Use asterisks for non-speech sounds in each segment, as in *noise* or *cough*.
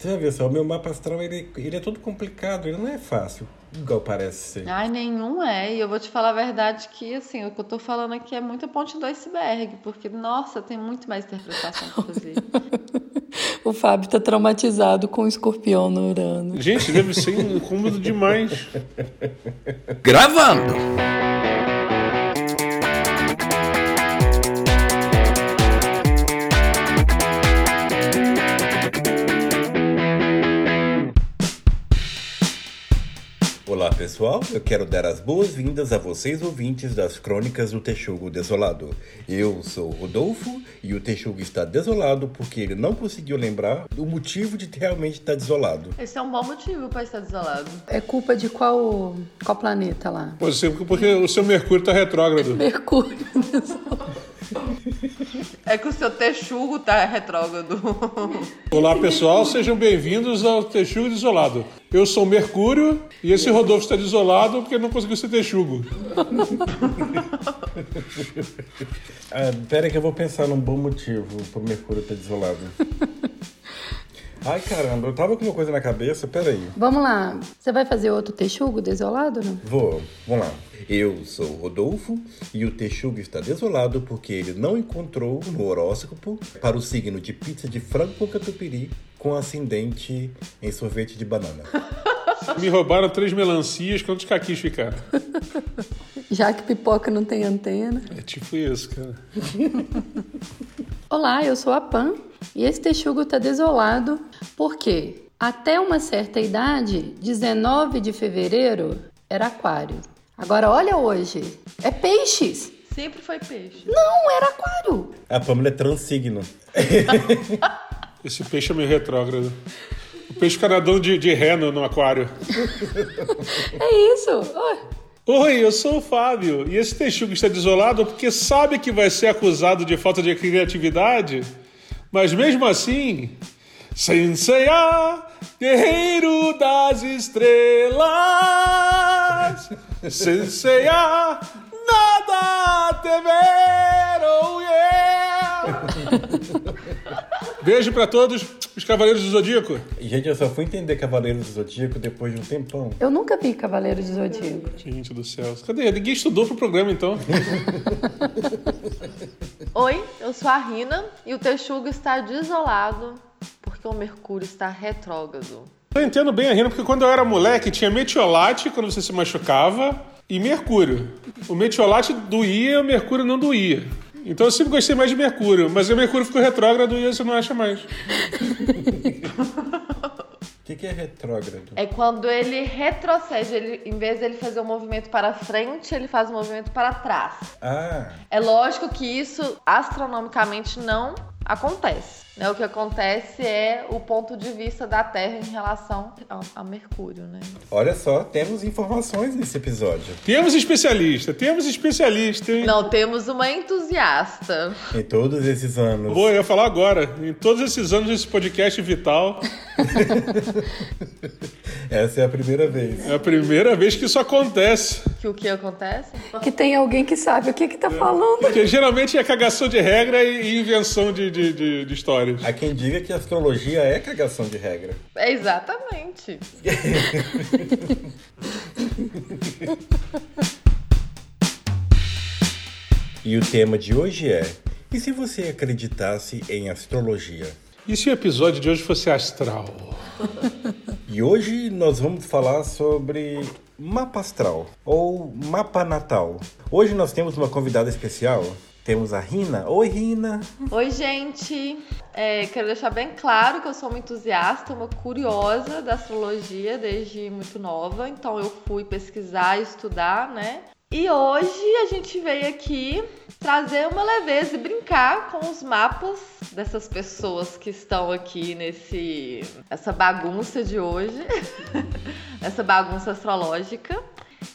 Você já viu só, o meu mapa astral ele, ele é todo complicado, ele não é fácil, igual parece ser. Ai, nenhum é. E eu vou te falar a verdade que, assim, o que eu tô falando aqui é muito ponte do iceberg, porque, nossa, tem muito mais interpretação pra fazer. *laughs* o Fábio tá traumatizado com o escorpião no Urano. Gente, deve ser incômodo demais. Gravando! Pessoal, eu quero dar as boas-vindas a vocês ouvintes das Crônicas do Texugo Desolado. Eu sou o Rodolfo e o Texugo está desolado porque ele não conseguiu lembrar o motivo de realmente estar desolado. Esse é um bom motivo para estar desolado. É culpa de qual, qual planeta lá? Você, porque o seu Mercúrio tá retrógrado. *laughs* Mercúrio desolado. É que o seu texugo tá retrógrado. *laughs* Olá pessoal, sejam bem-vindos ao Texugo Desolado. Eu sou Mercúrio e esse Rodolfo está desolado porque não conseguiu ser texugo. ah, pera que eu vou pensar num bom motivo pro Mercúrio estar desolado. *laughs* Ai, caramba, eu tava com uma coisa na cabeça, peraí. Vamos lá. Você vai fazer outro texugo desolado, não? Vou, vamos lá. Eu sou o Rodolfo e o texugo está desolado porque ele não encontrou no horóscopo para o signo de pizza de frango com catupiry com ascendente em sorvete de banana. Me roubaram três melancias, quantos caquis ficaram? *laughs* Já que pipoca não tem antena. É tipo isso, cara. Olá, eu sou a Pan e esse texugo tá desolado porque até uma certa idade, 19 de fevereiro, era aquário. Agora olha hoje, é peixes. Sempre foi peixe. Não, era aquário. A Pamela é transsigno. *laughs* Esse peixe é meio retrógrado. O peixe canadão de, de ré no, no aquário. É isso. Oi. Oi, eu sou o Fábio. E esse texugo está desolado porque sabe que vai ser acusado de falta de criatividade, mas mesmo assim, Senseiya, guerreiro das estrelas, Senseiya, nada a temer, oh yeah! Beijo pra todos os Cavaleiros do Zodíaco. Gente, eu só fui entender Cavaleiros do Zodíaco depois de um tempão. Eu nunca vi Cavaleiro do Zodíaco. Gente do céu. Cadê? Ninguém estudou pro programa, então. *laughs* Oi, eu sou a Rina e o Texugo está desolado porque o Mercúrio está retrógrado. Eu entendo bem a Rina, porque quando eu era moleque tinha metiolate quando você se machucava e Mercúrio. O metiolate doía, o Mercúrio não doía. Então eu sempre gostei mais de Mercúrio, mas o Mercúrio ficou retrógrado e você não acha mais. *laughs* O que, que é retrógrado? É quando ele retrocede, ele, em vez dele fazer um movimento para frente, ele faz um movimento para trás. Ah, É lógico que isso astronomicamente não acontece. Né? O que acontece é o ponto de vista da Terra em relação ao, a Mercúrio, né? olha só, temos informações nesse episódio. Temos especialista, temos especialista, hein? Não temos uma entusiasta. Em todos esses anos. Vou, eu ia falar agora. Em todos esses anos desse podcast vital, *laughs* Essa é a primeira vez. é a primeira vez que isso acontece. Que o que acontece? Que tem alguém que sabe o que que tá falando. Porque geralmente é cagação de regra e invenção de, de, de, de histórias. Há quem diga que a astrologia é cagação de regra. É exatamente. *laughs* E o tema de hoje é: e se você acreditasse em astrologia? E se o episódio de hoje fosse astral? E hoje nós vamos falar sobre mapa astral ou mapa natal. Hoje nós temos uma convidada especial. Temos a Rina. Oi, Rina. Oi, gente. É, quero deixar bem claro que eu sou uma entusiasta, uma curiosa da astrologia desde muito nova. Então eu fui pesquisar, estudar, né? E hoje a gente veio aqui trazer uma leveza e brincar com os mapas dessas pessoas que estão aqui nesse essa bagunça de hoje, *laughs* essa bagunça astrológica.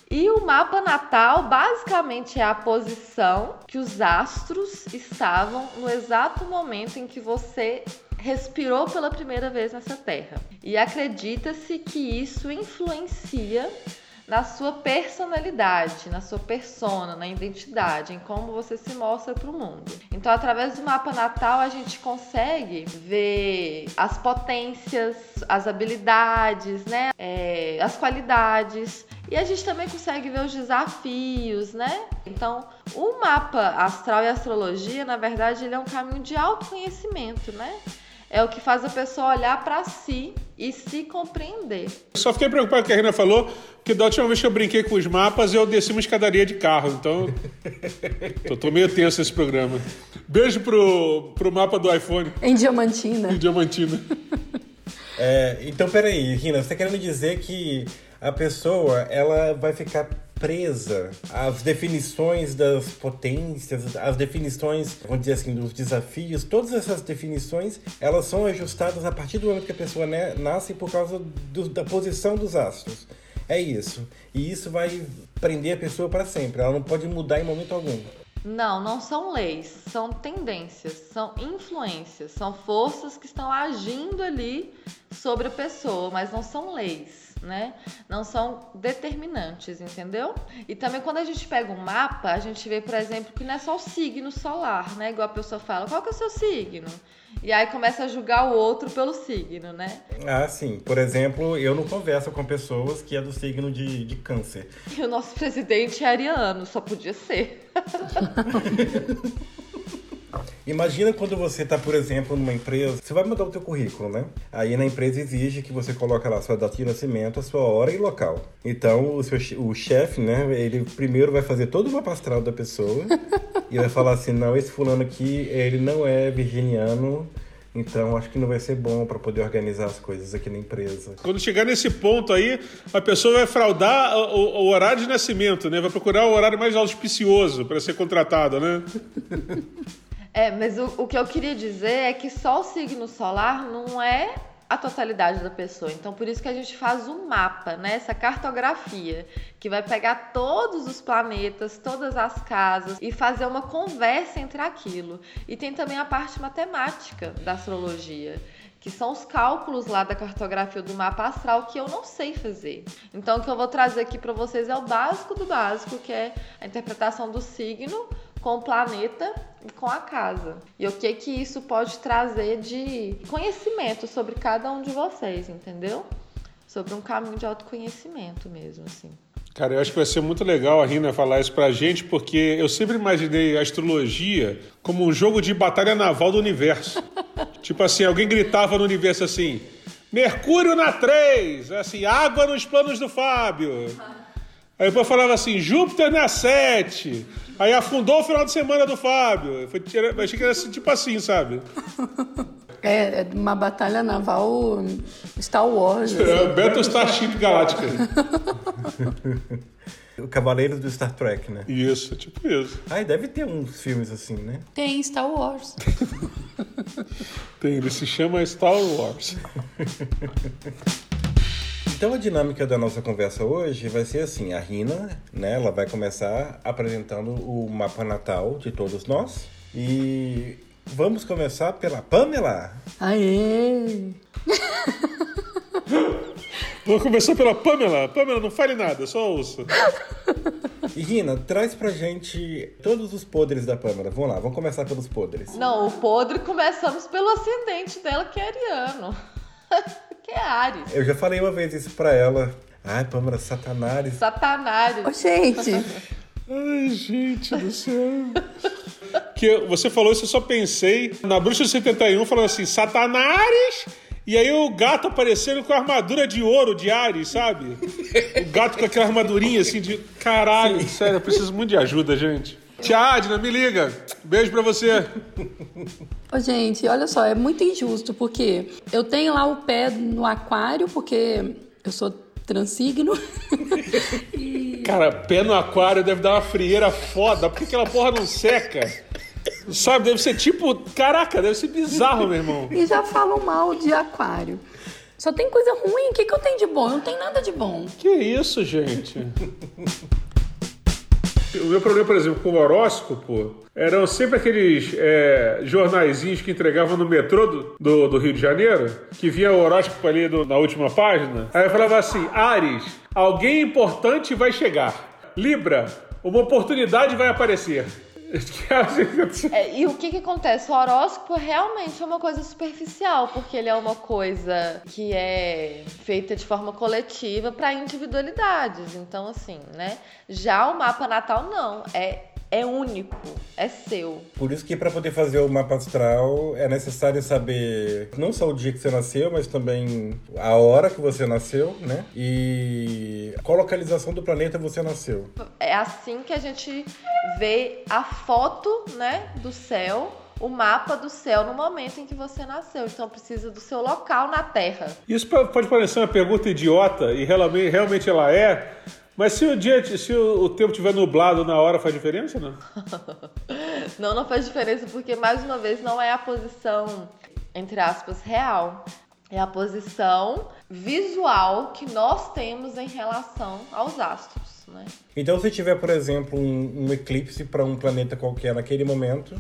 E o mapa natal basicamente é a posição que os astros estavam no exato momento em que você respirou pela primeira vez nessa terra. E acredita-se que isso influencia na sua personalidade, na sua persona, na identidade, em como você se mostra para o mundo. Então, através do mapa natal, a gente consegue ver as potências, as habilidades, né? É, as qualidades. E a gente também consegue ver os desafios, né? Então, o mapa astral e astrologia, na verdade, ele é um caminho de autoconhecimento, né? é o que faz a pessoa olhar para si e se compreender. Só fiquei preocupado com o que a Rina falou, porque da última vez que eu brinquei com os mapas, eu desci uma escadaria de carro, então *laughs* tô, tô meio tenso esse programa. Beijo pro, pro mapa do iPhone. Em Diamantina. Em Diamantina. É, então, peraí, Rina, você tá querendo dizer que a pessoa ela vai ficar presa às definições das potências, às definições, vamos dizer assim, dos desafios, todas essas definições, elas são ajustadas a partir do momento que a pessoa né, nasce por causa do, da posição dos astros. É isso. E isso vai prender a pessoa para sempre. Ela não pode mudar em momento algum. Não, não são leis, são tendências, são influências, são forças que estão agindo ali sobre a pessoa, mas não são leis né? Não são determinantes, entendeu? E também quando a gente pega um mapa, a gente vê, por exemplo, que não é só o signo solar, né? Igual a pessoa fala, qual que é o seu signo? E aí começa a julgar o outro pelo signo, né? Ah, sim. Por exemplo, eu não converso com pessoas que é do signo de, de câncer. E o nosso presidente é ariano, só podia ser. *laughs* Imagina quando você está, por exemplo, numa empresa, você vai mandar o teu currículo, né? Aí na empresa exige que você coloque lá sua data de nascimento, a sua hora e local. Então o, seu, o chefe, né, ele primeiro vai fazer todo o mapa astral da pessoa *laughs* e vai falar assim, não, esse fulano aqui, ele não é virginiano, então, acho que não vai ser bom para poder organizar as coisas aqui na empresa. Quando chegar nesse ponto aí, a pessoa vai fraudar o, o horário de nascimento, né? Vai procurar o horário mais auspicioso para ser contratada, né? *laughs* É, mas o, o que eu queria dizer é que só o signo solar não é a totalidade da pessoa. Então, por isso que a gente faz um mapa, né? Essa cartografia que vai pegar todos os planetas, todas as casas e fazer uma conversa entre aquilo. E tem também a parte matemática da astrologia, que são os cálculos lá da cartografia do mapa astral que eu não sei fazer. Então, o que eu vou trazer aqui para vocês é o básico do básico, que é a interpretação do signo com o planeta e com a casa. E o que que isso pode trazer de conhecimento sobre cada um de vocês, entendeu? Sobre um caminho de autoconhecimento mesmo, assim. Cara, eu acho que vai ser muito legal a Rina falar isso pra gente, porque eu sempre imaginei a astrologia como um jogo de batalha naval do universo. *laughs* tipo assim, alguém gritava no universo assim: Mercúrio na 3, assim, água nos planos do Fábio. Aí depois falava assim, Júpiter na 7. Aí afundou o final de semana do Fábio. Foi, achei que era assim, tipo assim, sabe? É, é uma batalha naval Star Wars. É, assim. Battle Starship Galáctica. *laughs* o Cavaleiro do Star Trek, né? Isso, tipo isso. Ah, deve ter uns filmes assim, né? Tem Star Wars. *laughs* Tem, ele se chama Star Wars. *laughs* Então a dinâmica da nossa conversa hoje vai ser assim, a Rina, né, ela vai começar apresentando o mapa natal de todos nós e vamos começar pela Pamela. Aê! *laughs* Vamos começar pela Pamela. Pamela, não fale nada, só ouça. E Rina, traz pra gente todos os podres da Pamela. Vamos lá, vamos começar pelos podres. Não, o podre começamos pelo ascendente dela, que é ariano. *laughs* que é Ares. Eu já falei uma vez isso pra ela. Ai, Pâmela, Satanás. Satanás. Ô, gente. Ai, gente do céu. que você falou isso, eu só pensei na Bruxa 71 falando assim, Satanás. E aí o gato aparecendo com a armadura de ouro de Ares, sabe? O gato com aquela armadurinha assim de. Caralho, Sim. sério, eu preciso muito de ajuda, gente. Tia Adna, me liga. Beijo pra você. Ô, gente, olha só, é muito injusto, porque eu tenho lá o pé no aquário, porque eu sou transigno. *laughs* e... Cara, pé no aquário deve dar uma frieira foda, porque aquela porra não seca. Sabe, deve ser tipo. Caraca, deve ser bizarro, meu irmão. E já falam mal de aquário. Só tem coisa ruim. O que, que eu tenho de bom? Não tem nada de bom. Que isso, gente? O meu problema, por exemplo, com o horóscopo, eram sempre aqueles é, jornaizinhos que entregavam no metrô do, do, do, Rio de Janeiro, que vinha o horóscopo ali do, na última página. Aí falava assim: Ares, alguém importante vai chegar. Libra, uma oportunidade vai aparecer. É, e o que, que acontece? O horóscopo realmente é uma coisa superficial, porque ele é uma coisa que é feita de forma coletiva para individualidades. Então, assim, né? Já o mapa natal não. É é único, é seu. Por isso que para poder fazer o mapa astral é necessário saber não só o dia que você nasceu, mas também a hora que você nasceu, né? E qual localização do planeta você nasceu. É assim que a gente vê a foto, né, do céu o mapa do céu no momento em que você nasceu. Então precisa do seu local na Terra. Isso pode parecer uma pergunta idiota e realmente ela é, mas se o dia, se o tempo estiver nublado na hora, faz diferença, não? *laughs* não, não faz diferença, porque mais uma vez não é a posição, entre aspas, real. É a posição visual que nós temos em relação aos astros. Né? Então, se tiver, por exemplo, um, um eclipse para um planeta qualquer naquele momento,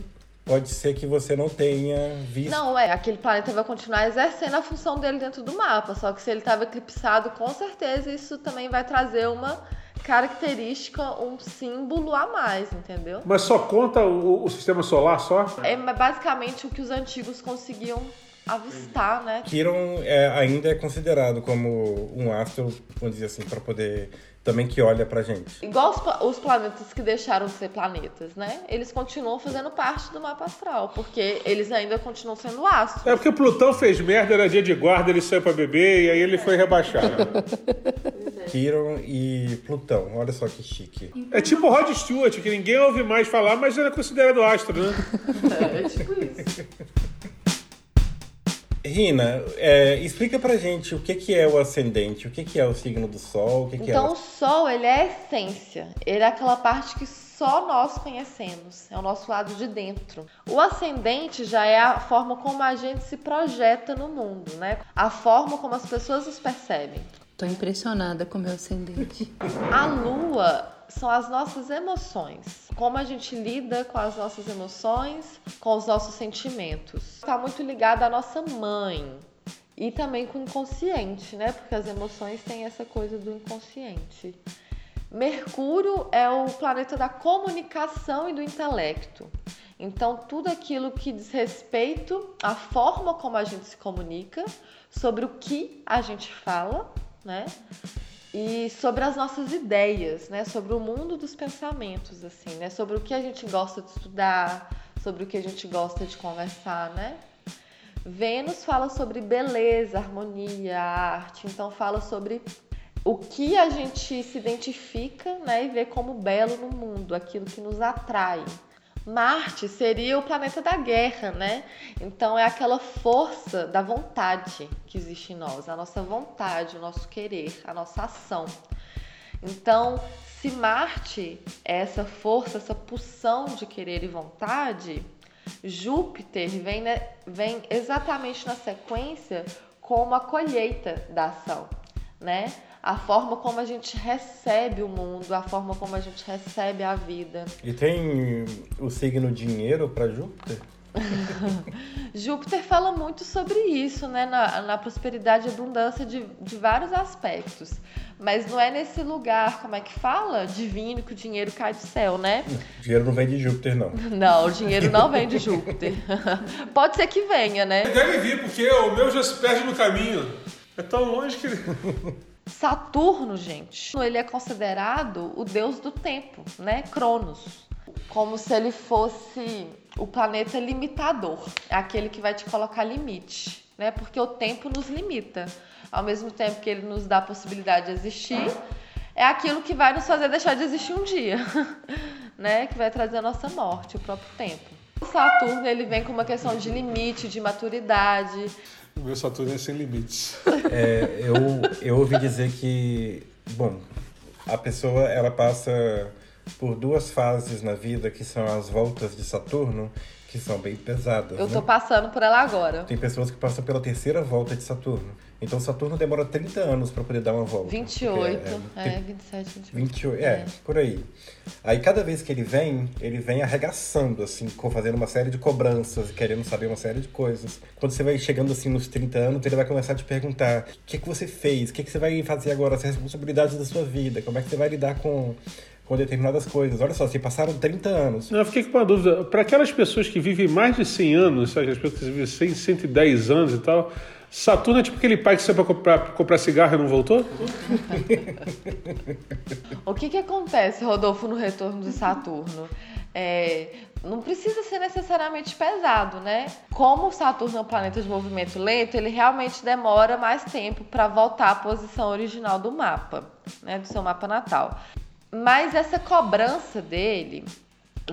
pode ser que você não tenha visto. Não, é, aquele planeta vai continuar exercendo a função dele dentro do mapa, só que se ele estava eclipsado, com certeza isso também vai trazer uma característica, um símbolo a mais, entendeu? Mas só conta o, o sistema solar só? É basicamente o que os antigos conseguiam avistar, né? Quiron é, ainda é considerado como um astro, vamos dizer assim, para poder também que olha pra gente. Igual os, os, planetas que deixaram de ser planetas, né? Eles continuam fazendo parte do mapa astral, porque eles ainda continuam sendo astros. É porque Plutão fez merda, era dia de guarda, ele saiu pra beber e aí ele foi rebaixado. *laughs* Quiron e Plutão, olha só que chique. É tipo Rod Stewart, que ninguém ouve mais falar, mas era considerado astro, né? é, é tipo isso. *laughs* Rina, é, explica pra gente o que, que é o ascendente, o que, que é o signo do Sol, o que, que então, é... Então, o Sol, ele é a essência. Ele é aquela parte que só nós conhecemos. É o nosso lado de dentro. O ascendente já é a forma como a gente se projeta no mundo, né? A forma como as pessoas nos percebem. Tô impressionada com o meu ascendente. A Lua são as nossas emoções. Como a gente lida com as nossas emoções, com os nossos sentimentos. Está muito ligado à nossa mãe e também com o inconsciente, né? Porque as emoções têm essa coisa do inconsciente. Mercúrio é o planeta da comunicação e do intelecto. Então, tudo aquilo que diz respeito à forma como a gente se comunica, sobre o que a gente fala, né? E sobre as nossas ideias, né? Sobre o mundo dos pensamentos, assim, né? Sobre o que a gente gosta de estudar, sobre o que a gente gosta de conversar, né? Vênus fala sobre beleza, harmonia, arte, então fala sobre o que a gente se identifica, né, e vê como belo no mundo, aquilo que nos atrai, Marte seria o planeta da guerra, né? Então é aquela força da vontade que existe em nós, a nossa vontade, o nosso querer, a nossa ação. Então, se Marte é essa força, essa pulsão de querer e vontade, Júpiter vem, né, vem exatamente na sequência como a colheita da ação, né? A forma como a gente recebe o mundo, a forma como a gente recebe a vida. E tem o signo dinheiro para Júpiter? *laughs* Júpiter fala muito sobre isso, né? Na, na prosperidade e abundância de, de vários aspectos. Mas não é nesse lugar, como é que fala? Divino, que o dinheiro cai do céu, né? O dinheiro não vem de Júpiter, não. *laughs* Não, o dinheiro não vem de Júpiter. *laughs* Pode ser que venha, né? Deve vir, porque o meu já se perde no caminho. É tão longe que. Saturno, gente, ele é considerado o deus do tempo, né? Cronos. Como se ele fosse o planeta limitador, aquele que vai te colocar limite, né? Porque o tempo nos limita. Ao mesmo tempo que ele nos dá a possibilidade de existir, é aquilo que vai nos fazer deixar de existir um dia, *laughs* né? Que vai trazer a nossa morte, o próprio tempo. O Saturno ele vem com uma questão de limite, de maturidade, o meu Saturno é sem limites. É, eu, eu ouvi dizer que, bom, a pessoa ela passa por duas fases na vida que são as voltas de Saturno, que são bem pesadas. Eu né? tô passando por ela agora. Tem pessoas que passam pela terceira volta de Saturno. Então Saturno demora 30 anos para poder dar uma volta. 28, é, é, é 27, 28. 28, é, é, por aí. Aí cada vez que ele vem, ele vem arregaçando, assim, fazendo uma série de cobranças, querendo saber uma série de coisas. Quando você vai chegando assim nos 30 anos, ele vai começar a te perguntar o que, que você fez, o que, que você vai fazer agora, as responsabilidades da sua vida, como é que você vai lidar com com determinadas coisas. Olha só, se passaram 30 anos. Eu fiquei com uma dúvida. Para aquelas pessoas que vivem mais de 100 anos, sabe, as pessoas que vivem 100, 110 anos e tal, Saturno é tipo aquele pai que saiu para comprar, comprar cigarro e não voltou? *laughs* o que, que acontece, Rodolfo, no retorno de Saturno? É, não precisa ser necessariamente pesado, né? Como o Saturno é um planeta de movimento lento, ele realmente demora mais tempo para voltar à posição original do mapa, né? Do seu mapa natal. Mas essa cobrança dele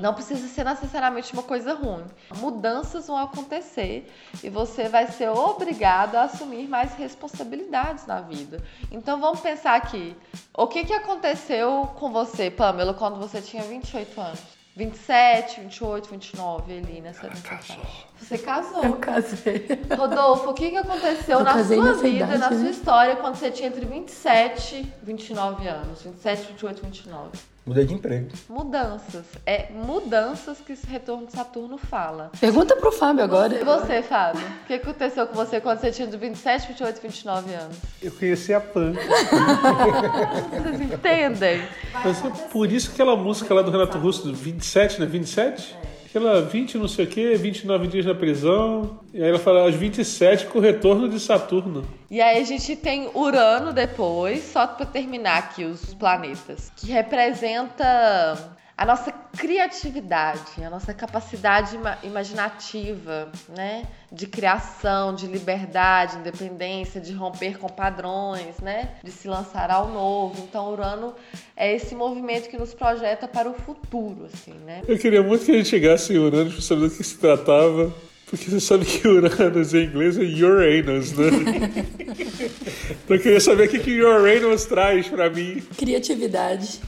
não precisa ser necessariamente uma coisa ruim. Mudanças vão acontecer e você vai ser obrigado a assumir mais responsabilidades na vida. Então vamos pensar aqui. O que, que aconteceu com você, Pamela, quando você tinha 28 anos? 27, 28, 29 ali nessa, nessa faixa. Você casou. Eu casei. Rodolfo, o que, que aconteceu Eu na sua vida, idade, na né? sua história, quando você tinha entre 27 e 29 anos? 27, 28, 29. Mudei de emprego. Mudanças. É mudanças que esse retorno de Saturno fala. Pergunta pro Fábio agora. E você, Fábio? O que aconteceu com você quando você tinha de 27, 28, 29 anos? Eu conheci a Pan. *laughs* Vocês entendem? Mas é por isso que aquela música lá do Renato Russo, 27, né? 27? É aquela 20 não sei o quê, 29 dias na prisão. E aí ela fala aos 27 com o retorno de Saturno. E aí a gente tem Urano depois, só para terminar aqui os planetas, que representa a nossa criatividade, a nossa capacidade imaginativa, né? De criação, de liberdade, independência, de romper com padrões, né? De se lançar ao novo. Então, Urano é esse movimento que nos projeta para o futuro, assim, né? Eu queria muito que a gente chegasse em Urano para saber do que se tratava. Porque você sabe que Uranus em inglês é Uranus, né? *laughs* então eu queria saber o que, que Uranus traz para mim. Criatividade.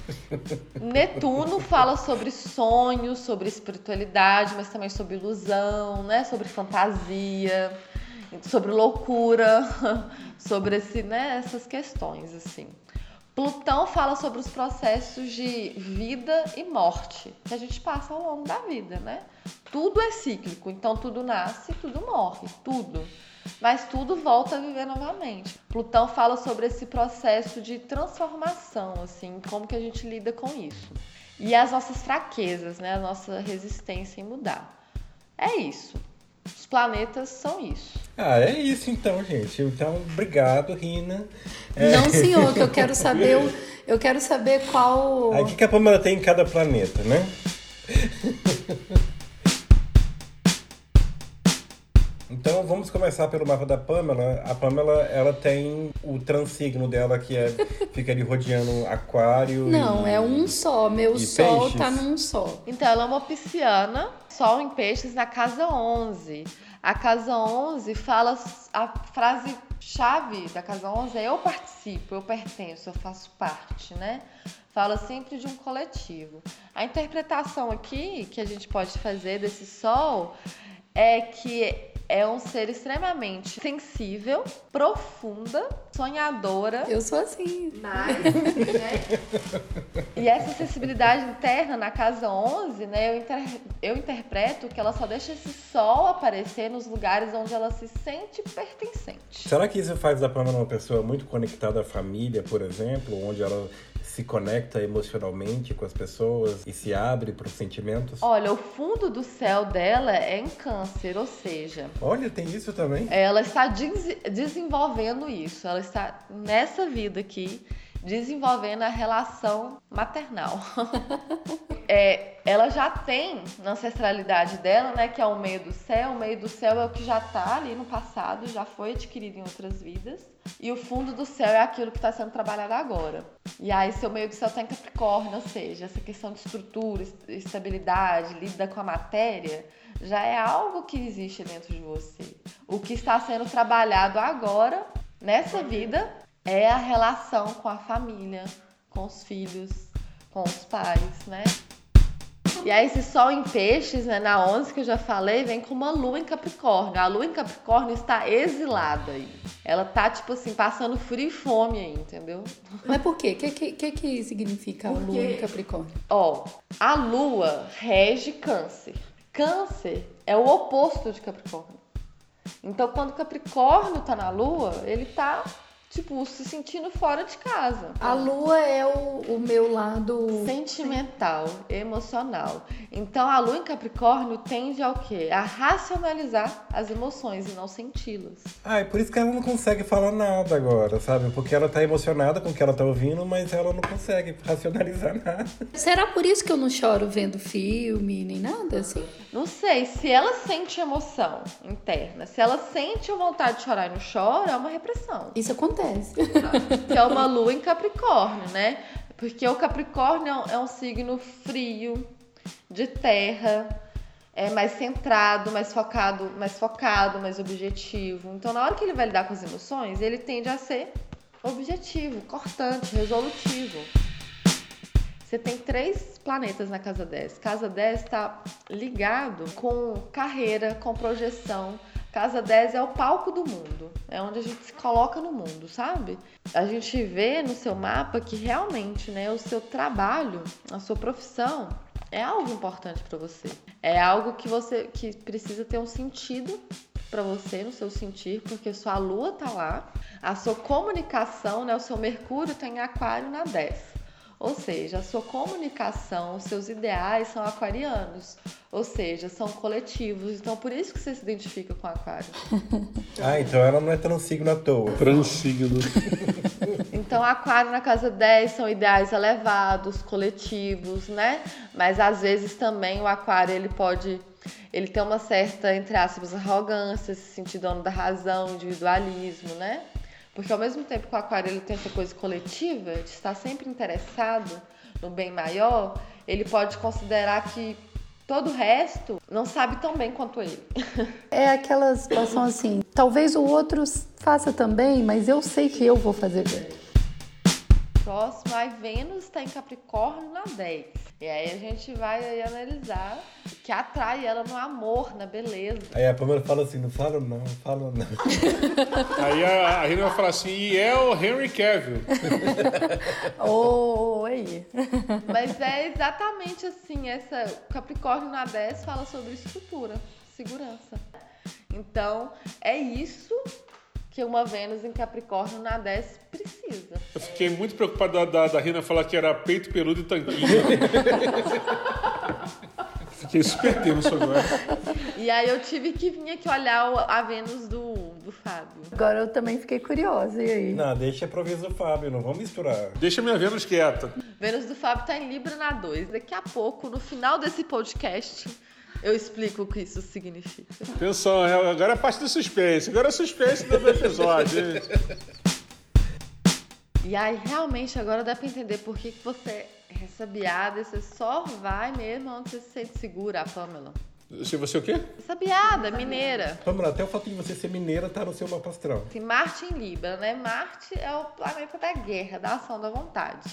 Netuno fala sobre sonhos, sobre espiritualidade, mas também sobre ilusão, né? Sobre fantasia, sobre loucura, *laughs* sobre esse, né? essas questões, assim. Plutão fala sobre os processos de vida e morte que a gente passa ao longo da vida, né? Tudo é cíclico, então tudo nasce, tudo morre, tudo. Mas tudo volta a viver novamente. Plutão fala sobre esse processo de transformação, assim, como que a gente lida com isso. E as nossas fraquezas, né? A nossa resistência em mudar. É isso. Os planetas são isso. Ah, é isso então, gente. Então, obrigado, Rina. É... Não, senhor, que eu *laughs* quero saber, eu quero saber qual. Aí, o que a Pamela tem em cada planeta, né? *laughs* Então vamos começar pelo mapa da Pamela. A Pamela, ela tem o transsigno dela que é *laughs* fica ali rodeando aquário. Não, e, é um só. Meu sol peixes. tá num só. Então ela é uma pisciana, sol em peixes na casa 11. A casa 11 fala a frase chave da casa 11 é eu participo, eu pertenço, eu faço parte, né? Fala sempre de um coletivo. A interpretação aqui que a gente pode fazer desse sol é que é um ser extremamente sensível, profunda, sonhadora. Eu sou assim. Mas, né? E essa sensibilidade interna na casa 11, né? Eu, inter... eu interpreto que ela só deixa esse sol aparecer nos lugares onde ela se sente pertencente. Será que isso faz da Pamela uma pessoa muito conectada à família, por exemplo, onde ela se conecta emocionalmente com as pessoas e se abre para os sentimentos? Olha, o fundo do céu dela é em câncer, ou seja. Olha, tem isso também. Ela está des desenvolvendo isso. Ela está nessa vida aqui desenvolvendo a relação maternal. *laughs* é, ela já tem na ancestralidade dela, né, que é o meio do céu. O meio do céu é o que já está ali no passado, já foi adquirido em outras vidas. E o fundo do céu é aquilo que está sendo trabalhado agora. E aí, seu meio do céu está em Capricórnio, ou seja, essa questão de estrutura, estabilidade, lida com a matéria, já é algo que existe dentro de você. O que está sendo trabalhado agora, nessa vida, é a relação com a família, com os filhos, com os pais, né? E aí esse sol em peixes, né, na 11 que eu já falei, vem com uma lua em Capricórnio. A lua em Capricórnio está exilada aí. Ela tá, tipo assim, passando frio e fome aí, entendeu? Mas por quê? O que, que, que, significa a lua em Capricórnio? Ó, a lua rege câncer. Câncer é o oposto de Capricórnio. Então, quando Capricórnio tá na lua, ele tá tipo, se sentindo fora de casa. A lua é o, o meu lado sentimental, emocional. Então a lua em Capricórnio tende ao quê? A racionalizar as emoções e não senti-las. Ah, é por isso que ela não consegue falar nada agora, sabe? Porque ela tá emocionada com o que ela tá ouvindo, mas ela não consegue racionalizar nada. Será por isso que eu não choro vendo filme nem nada assim? Não sei, se ela sente emoção interna, se ela sente vontade de chorar e não chora, é uma repressão. Isso acontece acontece. Que é uma lua em Capricórnio, né? Porque o Capricórnio é um signo frio, de terra, é mais centrado, mais focado, mais focado, mais objetivo. Então, na hora que ele vai lidar com as emoções, ele tende a ser objetivo, cortante, resolutivo. Você tem três planetas na casa 10. Casa 10 está ligado com carreira, com projeção, Casa 10 é o palco do mundo, é onde a gente se coloca no mundo, sabe? A gente vê no seu mapa que realmente, né, o seu trabalho, a sua profissão é algo importante para você. É algo que você que precisa ter um sentido para você no seu sentir, porque sua lua tá lá, a sua comunicação, né, o seu Mercúrio tá aquário na 10. Ou seja, a sua comunicação, os seus ideais são aquarianos. Ou seja, são coletivos. Então, por isso que você se identifica com aquário. *laughs* ah, então ela não é transsigno à toa. Transsigno. *laughs* então, aquário na casa 10 são ideais elevados, coletivos, né? Mas às vezes também o aquário ele pode ele tem uma certa, entre aspas, arrogância, se sentir dono da razão, individualismo, né? Porque ao mesmo tempo que o aquário ele tem essa coisa coletiva, de estar sempre interessado no bem maior, ele pode considerar que todo o resto não sabe tão bem quanto ele. É aquela situação assim, talvez o outro faça também, mas eu sei que eu vou fazer bem. Próximo, a Vênus está em Capricórnio na 10. E aí a gente vai analisar o que atrai ela no amor, na beleza. Aí a Pamela fala assim, não fala não, fala não. *laughs* aí a, a Rina vai falar assim, e é o Henry Cavill. *laughs* Oi! *laughs* Mas é exatamente assim, essa Capricórnio na 10 fala sobre estrutura, segurança. Então, é isso que uma Vênus em Capricórnio na 10 precisa. Eu fiquei muito preocupado da, da, da Rina falar que era peito peludo e tanquinho. *laughs* fiquei super tenso agora. E aí eu tive que vir aqui olhar a Vênus do, do Fábio. Agora eu também fiquei curiosa, e aí? Não, deixa pra vez do Fábio, não vamos misturar. Deixa minha Vênus quieta. Vênus do Fábio tá em Libra na 2. Daqui a pouco, no final desse podcast, eu explico o que isso significa. Atenção, é, agora é parte do suspense. Agora é suspense do episódio. e aí, realmente, agora dá pra entender por que, que você é ressabiada e você só vai mesmo onde você se sente segura, a Pamela. Se você o quê? Sabiada, mineira. Pamela, até o fato de você ser mineira tá no seu mapa astral. Tem Marte em Libra, né? Marte é o planeta da guerra, da ação, da vontade.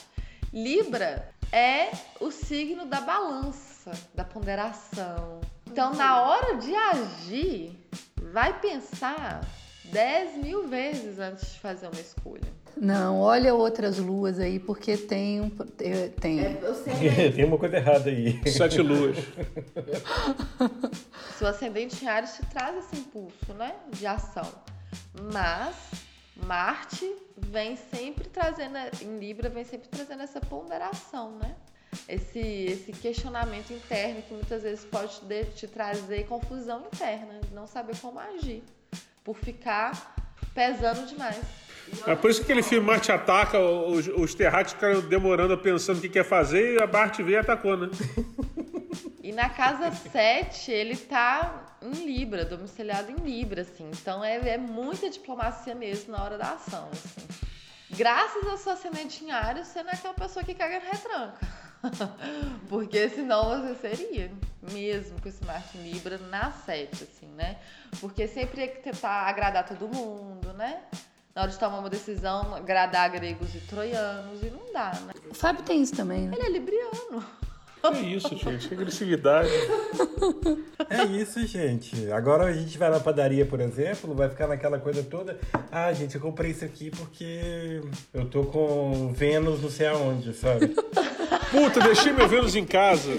Libra é o signo da balança, da ponderação. Então, na hora de agir, vai pensar 10 mil vezes antes de fazer uma escolha. Não, olha outras luas aí, porque tem um. Tem, é, *laughs* tem uma coisa errada aí. Sete luas. *laughs* Se o ascendente em Ares te traz esse impulso, né? De ação. Mas Marte vem sempre trazendo, em Libra, vem sempre trazendo essa ponderação, né? Esse, esse questionamento interno que muitas vezes pode te, te trazer confusão interna, não saber como agir, por ficar pesando demais. É por isso que aquele filme Marte Ataca, os, os terráqueos ficaram demorando, pensando o que quer fazer, e a Marte veio e atacou, né? *laughs* E na casa 7, ele tá em Libra, domiciliado em Libra, assim. Então é, é muita diplomacia mesmo na hora da ação, assim. Graças ao seu ascendente em Ares, você não é aquela pessoa que caga na retranca. *laughs* Porque senão você seria, mesmo com esse Marte Libra na 7, assim, né? Porque sempre é que tentar agradar todo mundo, né? Na hora de tomar uma decisão, agradar gregos e troianos, e não dá, né? O Fábio tem isso também, né? Ele é libriano. Que isso, gente? Que agressividade. É isso, gente. Agora a gente vai na padaria, por exemplo, vai ficar naquela coisa toda. Ah, gente, eu comprei isso aqui porque eu tô com Vênus não sei aonde, sabe? Puta, deixei meu Vênus em casa.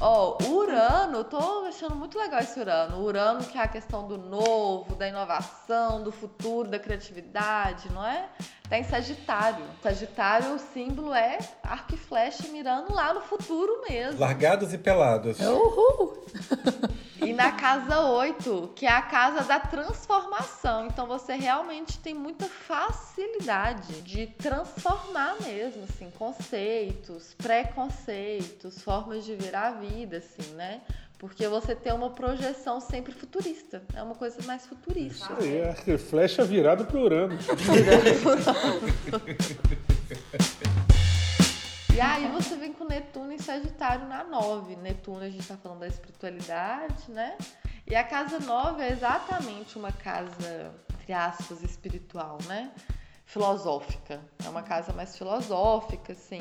Ó, oh, Urano, eu tô achando muito legal esse Urano. O Urano que é a questão do novo, da inovação, do futuro, da criatividade, não é? Tá em Sagitário. Sagitário, o símbolo é arco e flecha mirando lá no futuro mesmo. Largados e pelados. Uhul! *laughs* E na casa 8, que é a casa da transformação. Então você realmente tem muita facilidade de transformar mesmo, assim, conceitos, preconceitos, formas de ver a vida, assim, né? Porque você tem uma projeção sempre futurista. É uma coisa mais futurista. Isso aí, é flecha virada pro Urano. *laughs* E aí você vem com Netuno em Sagitário na 9. Netuno a gente está falando da espiritualidade, né? E a casa 9 é exatamente uma casa, entre aspas, espiritual, né? Filosófica. É uma casa mais filosófica, assim.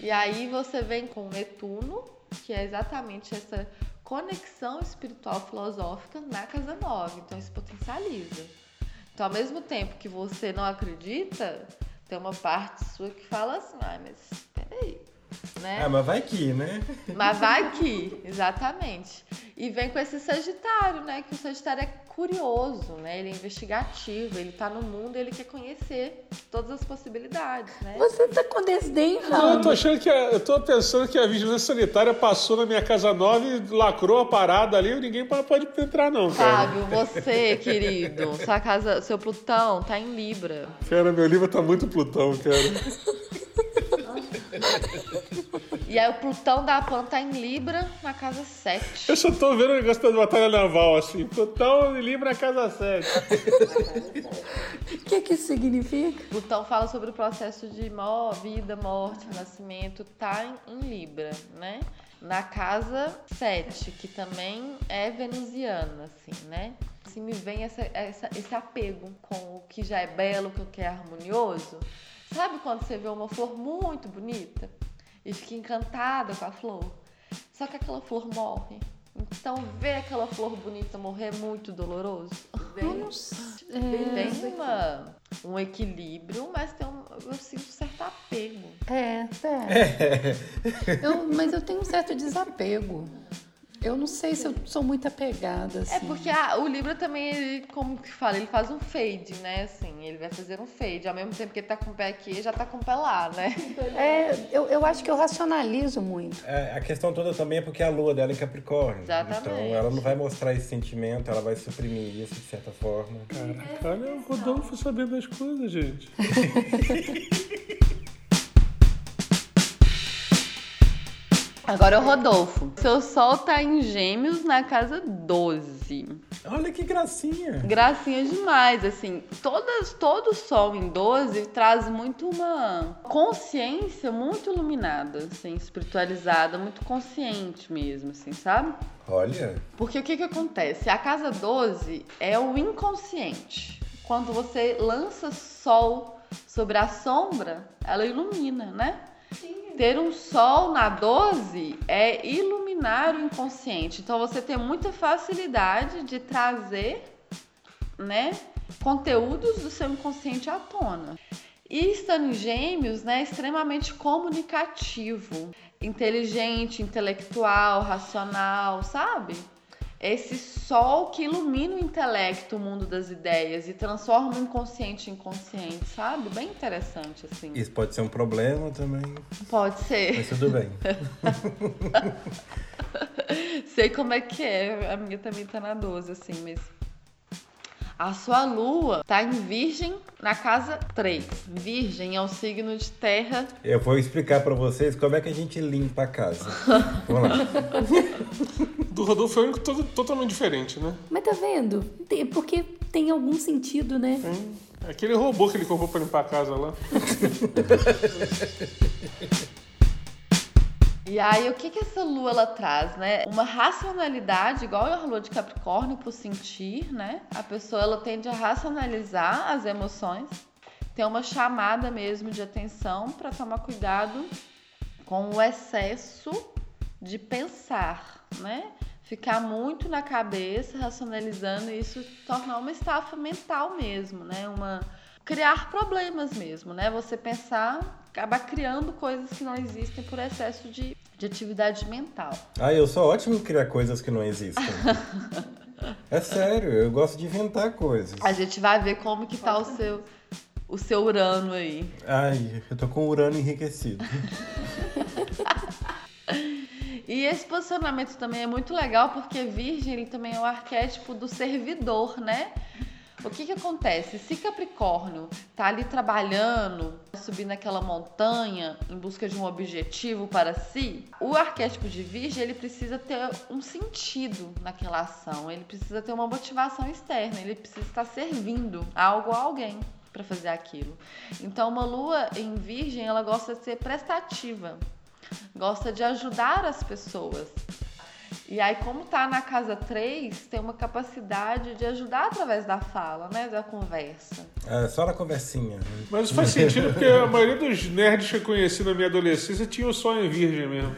E aí você vem com Netuno, que é exatamente essa conexão espiritual filosófica na casa 9. Então isso potencializa. Então, ao mesmo tempo que você não acredita, tem uma parte sua que fala assim, ah, mas. Né? Ah, mas vai que, né? Mas vai que, exatamente. E vem com esse Sagitário, né? Que o Sagitário é curioso, né? Ele é investigativo, ele tá no mundo e ele quer conhecer todas as possibilidades, né? Você tá com desdém, Raul? Não, eu tô achando que. A, eu tô pensando que a vigilância sanitária passou na minha casa nova e lacrou a parada ali e ninguém pode entrar, não, cara. Fábio, você, querido, sua casa, seu Plutão tá em Libra. Cara, meu livro tá muito Plutão, cara. *laughs* E aí o Plutão da Pan tá em Libra na casa 7. Eu só tô vendo o negócio da batalha naval, assim. Plutão em Libra na casa 7. O que que isso significa? Plutão fala sobre o processo de mó, vida, morte, nascimento, tá em, em Libra, né? Na casa 7, que também é venusiana, assim, né? Assim, me vem essa, essa, esse apego com o que já é belo, com o que é harmonioso. Sabe quando você vê uma flor muito bonita e fica encantada com a flor? Só que aquela flor morre. Então ver aquela flor bonita morrer é muito doloroso. Vem, é, tem uma, um equilíbrio, mas tem um, eu sinto um certo apego. É, é. Eu, mas eu tenho um certo desapego. Eu não sei se eu sou muito apegada, assim. É porque a, o Libra também, ele, como que fala, ele faz um fade, né? Assim, ele vai fazer um fade. Ao mesmo tempo que ele tá com o pé aqui, já tá com o pé lá, né? É, eu, eu acho que eu racionalizo muito. É, a questão toda também é porque a lua dela é em Capricórnio. Exatamente. Então ela não vai mostrar esse sentimento, ela vai suprimir isso de certa forma. Caraca, olha o Rodolfo sabendo das coisas, gente. *laughs* Agora é o Rodolfo. Seu sol tá em gêmeos na casa 12. Olha que gracinha. Gracinha demais, assim. Todas, todo sol em 12 traz muito uma consciência muito iluminada, assim, espiritualizada, muito consciente mesmo, assim, sabe? Olha. Porque o que que acontece? A casa 12 é o inconsciente. Quando você lança sol sobre a sombra, ela ilumina, né? Ter um sol na 12 é iluminar o inconsciente. Então você tem muita facilidade de trazer, né, conteúdos do seu inconsciente à tona. E estando em gêmeos, né, é extremamente comunicativo, inteligente, intelectual, racional, sabe? Esse sol que ilumina o intelecto, o mundo das ideias e transforma o inconsciente em consciente, sabe? Bem interessante, assim. Isso pode ser um problema também. Pode ser. Mas tudo bem. *laughs* Sei como é que é. A minha também tá na 12, assim, mas. A sua lua tá em Virgem na casa 3. Virgem é um signo de terra. Eu vou explicar para vocês como é que a gente limpa a casa. *laughs* Vamos lá. Do Rodolfo é um único todo, totalmente diferente, né? Mas tá vendo? Tem, porque tem algum sentido, né? Hum, aquele robô que ele comprou pra limpar a casa lá. *laughs* E aí, o que que essa lua ela traz, né? Uma racionalidade, igual a lua de Capricórnio, pro sentir, né? A pessoa ela tende a racionalizar as emoções, ter uma chamada mesmo de atenção para tomar cuidado com o excesso de pensar, né? Ficar muito na cabeça, racionalizando e isso tornar uma estafa mental mesmo, né? Uma criar problemas mesmo, né? Você pensar, acaba criando coisas que não existem por excesso de, de atividade mental. Ah, eu sou ótimo em criar coisas que não existem. *laughs* é sério, eu gosto de inventar coisas. A gente vai ver como que tá o seu o seu Urano aí. Ai, eu tô com o Urano enriquecido. *laughs* E esse posicionamento também é muito legal porque Virgem ele também é o arquétipo do servidor, né? O que que acontece? Se Capricórnio tá ali trabalhando, subindo aquela montanha em busca de um objetivo para si, o arquétipo de Virgem ele precisa ter um sentido naquela ação, ele precisa ter uma motivação externa, ele precisa estar servindo algo a alguém para fazer aquilo. Então, uma lua em Virgem, ela gosta de ser prestativa, gosta de ajudar as pessoas. E aí, como tá na casa 3, tem uma capacidade de ajudar através da fala, né? Da conversa. É, só na conversinha. Mas faz sentido porque a maioria dos nerds que eu conheci na minha adolescência tinha o sonho virgem mesmo.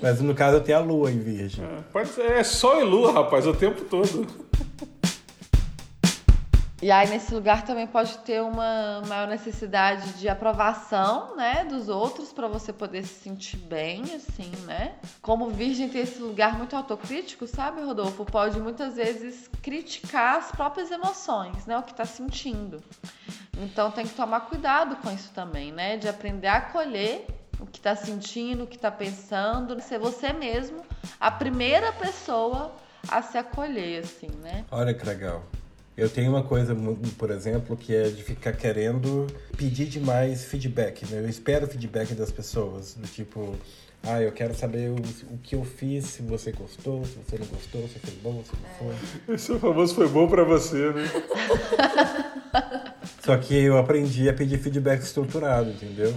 Mas no caso eu tenho a lua em virgem. É, pode ser, é sol e lua, rapaz, o tempo todo. E aí nesse lugar também pode ter uma maior necessidade de aprovação, né, dos outros para você poder se sentir bem, assim, né? Como virgem tem esse lugar muito autocrítico, sabe, Rodolfo? Pode muitas vezes criticar as próprias emoções, né, o que tá sentindo. Então tem que tomar cuidado com isso também, né, de aprender a acolher o que tá sentindo, o que tá pensando, ser você mesmo a primeira pessoa a se acolher, assim, né? Olha que legal. Eu tenho uma coisa, por exemplo, que é de ficar querendo pedir demais feedback. Né? Eu espero feedback das pessoas, do tipo, ah, eu quero saber o, o que eu fiz, se você gostou, se você não gostou, se foi bom, se não foi. *laughs* Esse famoso foi bom para você, né? *laughs* Só que eu aprendi a pedir feedback estruturado, entendeu?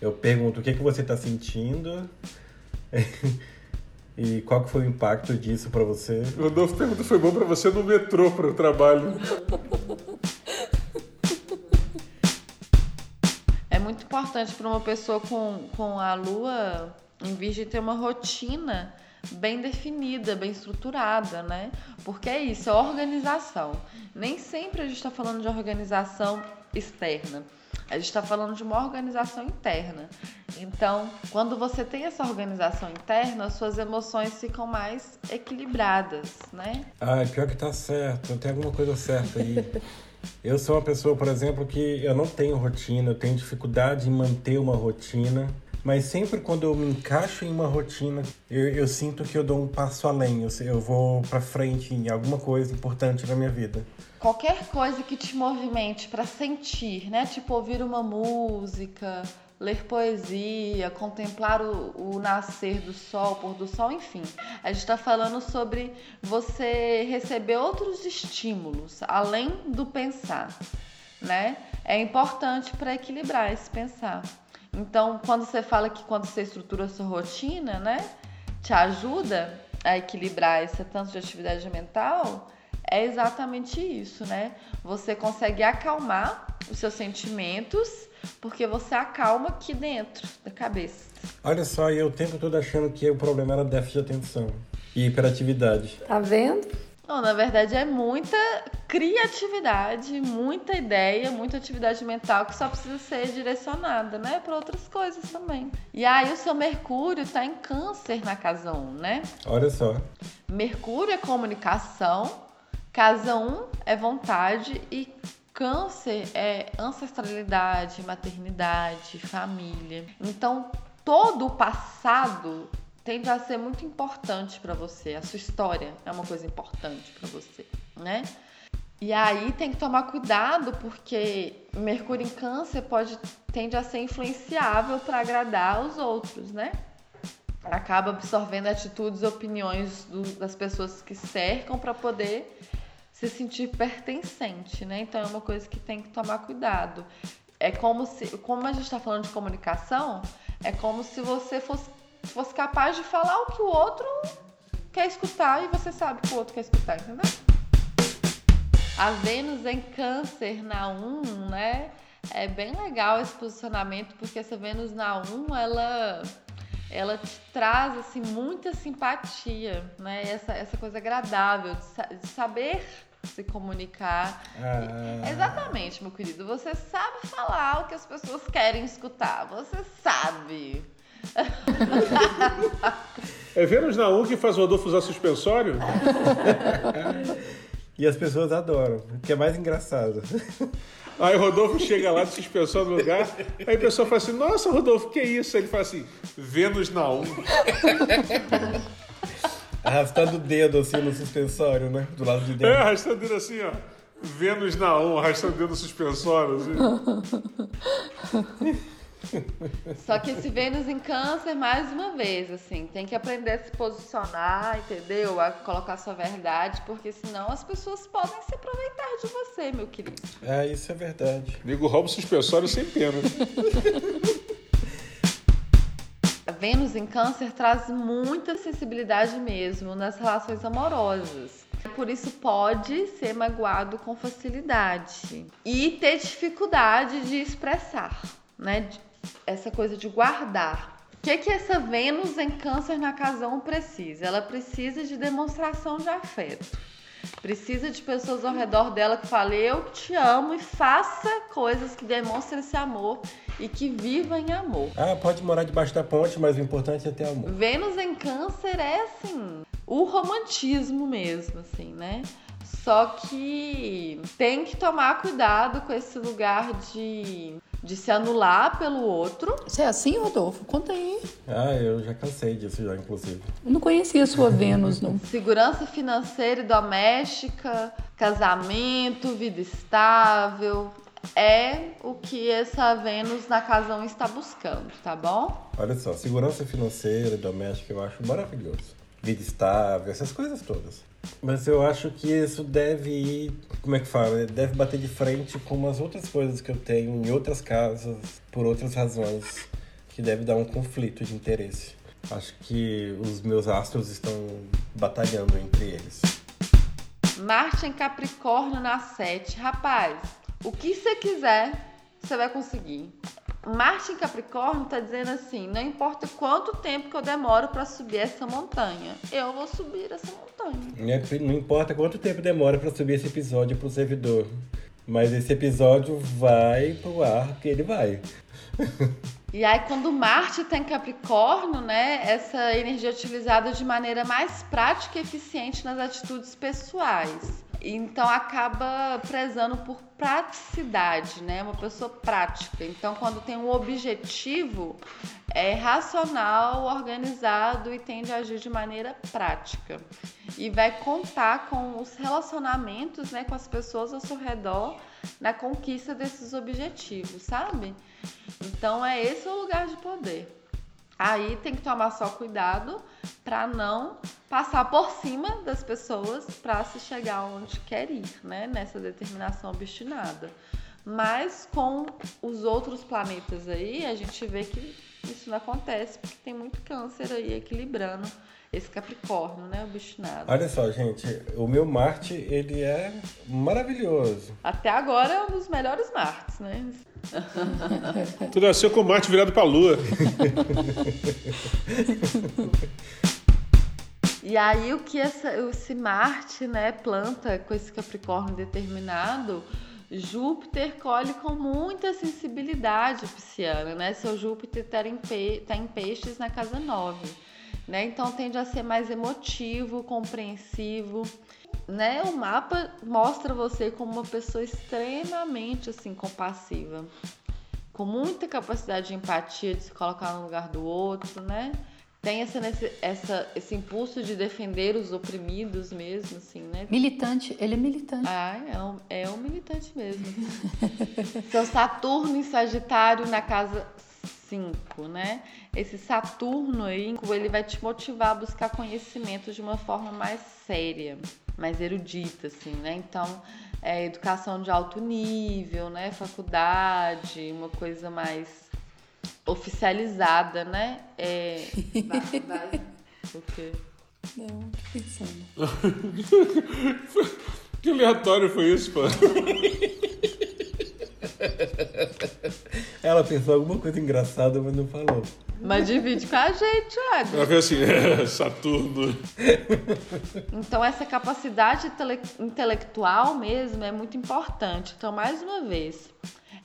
Eu pergunto o que, que você está sentindo *laughs* e qual que foi o impacto disso para você? O Rodolfo pergunta foi bom para você no metrô para o trabalho. É muito importante para uma pessoa com, com a lua em virgem ter uma rotina bem definida, bem estruturada, né? Porque é isso, é organização. Nem sempre a gente está falando de organização externa. A gente está falando de uma organização interna. Então, quando você tem essa organização interna, suas emoções ficam mais equilibradas, né? Ah, pior que tá certo, tem alguma coisa certa aí. *laughs* Eu sou uma pessoa, por exemplo, que eu não tenho rotina, eu tenho dificuldade em manter uma rotina. Mas sempre quando eu me encaixo em uma rotina, eu, eu sinto que eu dou um passo além, eu, eu vou para frente em alguma coisa importante na minha vida. Qualquer coisa que te movimente para sentir, né? Tipo ouvir uma música, ler poesia, contemplar o, o, nascer do sol, pôr do sol, enfim. A gente está falando sobre você receber outros estímulos além do pensar, né? É importante para equilibrar esse pensar. Então, quando você fala que quando você estrutura a sua rotina, né, te ajuda a equilibrar esse tanto de atividade mental, é exatamente isso, né? Você consegue acalmar os seus sentimentos, porque você acalma aqui dentro da cabeça. Olha só, eu o tempo todo achando que o problema era déficit de atenção e hiperatividade. Tá vendo? Não, na verdade é muita criatividade, muita ideia, muita atividade mental que só precisa ser direcionada, né, para outras coisas também. E aí o seu Mercúrio tá em Câncer na casa 1, né? Olha só. Mercúrio é comunicação, casa 1 é vontade e Câncer é ancestralidade, maternidade, família. Então, todo o passado tende a ser muito importante para você. A sua história é uma coisa importante para você, né? E aí tem que tomar cuidado porque Mercúrio em Câncer pode tende a ser influenciável para agradar os outros, né? Acaba absorvendo atitudes e opiniões do, das pessoas que cercam para poder se sentir pertencente, né? Então é uma coisa que tem que tomar cuidado. É como se, como a gente está falando de comunicação, é como se você fosse fosse capaz de falar o que o outro quer escutar e você sabe que o outro quer escutar, entendeu? A Vênus em Câncer na 1, né? É bem legal esse posicionamento, porque essa Vênus na 1, ela ela te traz assim muita simpatia, né? Essa, essa coisa agradável de, de saber se comunicar. Ah. Exatamente, meu querido. Você sabe falar o que as pessoas querem escutar. Você sabe. *laughs* É Vênus na 1 que faz o Adolfo usar suspensório? *laughs* e as pessoas adoram, o que é mais engraçado. *laughs* Aí o Rodolfo chega lá de suspensão no lugar, aí a pessoa fala assim, nossa, Rodolfo, que isso? Aí ele fala assim, Vênus na 1. Arrastando o dedo assim no suspensório, né? Do lado de dentro. É, arrastando o dedo assim, ó. Vênus na 1, arrastando o dedo no suspensório. Assim. *laughs* Só que esse Vênus em câncer, mais uma vez, assim, tem que aprender a se posicionar, entendeu? A colocar sua verdade, porque senão as pessoas podem se aproveitar de você, meu querido. É, isso é verdade. Amigo rouba o suspensório sem pena. *laughs* Vênus em câncer traz muita sensibilidade mesmo nas relações amorosas. Por isso pode ser magoado com facilidade e ter dificuldade de expressar, né? essa coisa de guardar. O que, que essa Vênus em Câncer na casa 1 precisa? Ela precisa de demonstração de afeto. Precisa de pessoas ao redor dela que falem eu te amo e faça coisas que demonstrem esse amor e que viva em amor. Ah, pode morar debaixo da ponte, mas o importante é ter amor. Vênus em Câncer é assim, o romantismo mesmo, assim, né? Só que tem que tomar cuidado com esse lugar de de se anular pelo outro. Você é assim, Rodolfo? Conta aí. Ah, eu já cansei disso já, inclusive. Eu não conhecia a sua Vênus, não. *laughs* Segurança financeira e doméstica, casamento, vida estável. É o que essa Vênus na casa 1 está buscando, tá bom? Olha só, segurança financeira e doméstica eu acho maravilhoso. Vida estável, essas coisas todas. Mas eu acho que isso deve ir, como é que fala? Deve bater de frente com umas outras coisas que eu tenho em outras casas, por outras razões, que deve dar um conflito de interesse. Acho que os meus astros estão batalhando entre eles. Marte em Capricórnio na 7. Rapaz, o que você quiser, você vai conseguir. Marte em Capricórnio está dizendo assim: não importa quanto tempo que eu demoro para subir essa montanha, eu vou subir essa montanha. É, não importa quanto tempo demora para subir esse episódio para o servidor, mas esse episódio vai pro ar porque ele vai. E aí, quando Marte está em Capricórnio, né, essa energia é utilizada de maneira mais prática e eficiente nas atitudes pessoais. Então acaba prezando por praticidade, né? Uma pessoa prática. Então, quando tem um objetivo, é racional, organizado e tende a agir de maneira prática. E vai contar com os relacionamentos, né, com as pessoas ao seu redor na conquista desses objetivos, sabe? Então, é esse o lugar de poder. Aí tem que tomar só cuidado para não passar por cima das pessoas para se chegar onde quer ir, né? Nessa determinação obstinada. Mas com os outros planetas aí, a gente vê que isso não acontece, porque tem muito câncer aí equilibrando esse Capricórnio, né? Obstinado. Olha só, gente, o meu Marte, ele é maravilhoso. Até agora é um dos melhores Martes, né? *laughs* tu nasceu com Marte virado pra Lua. *laughs* E aí o que essa, esse Marte, né, planta com esse Capricórnio determinado, Júpiter colhe com muita sensibilidade pisciana, né? Seu Júpiter está em, pe tá em peixes na casa 9, né? Então tende a ser mais emotivo, compreensivo, né? O mapa mostra você como uma pessoa extremamente assim compassiva, com muita capacidade de empatia, de se colocar no lugar do outro, né? tem essa, essa, esse impulso de defender os oprimidos mesmo, assim, né? Militante, ele é militante. Ah, é um, é um militante mesmo. Seu *laughs* Saturno em Sagitário na casa 5, né? Esse Saturno aí, ele vai te motivar a buscar conhecimento de uma forma mais séria, mais erudita, assim, né? Então, é, educação de alto nível, né? Faculdade, uma coisa mais oficializada, né? É... *laughs* O quê? Não, pensando. *laughs* Que aleatório foi isso, pô? *laughs* *laughs* Ela pensou alguma coisa engraçada, mas não falou. Mas divide com a gente, Thiago. Ela fez assim, é, Saturno. *laughs* Então, essa capacidade intele intelectual mesmo é muito importante. Então, mais uma vez,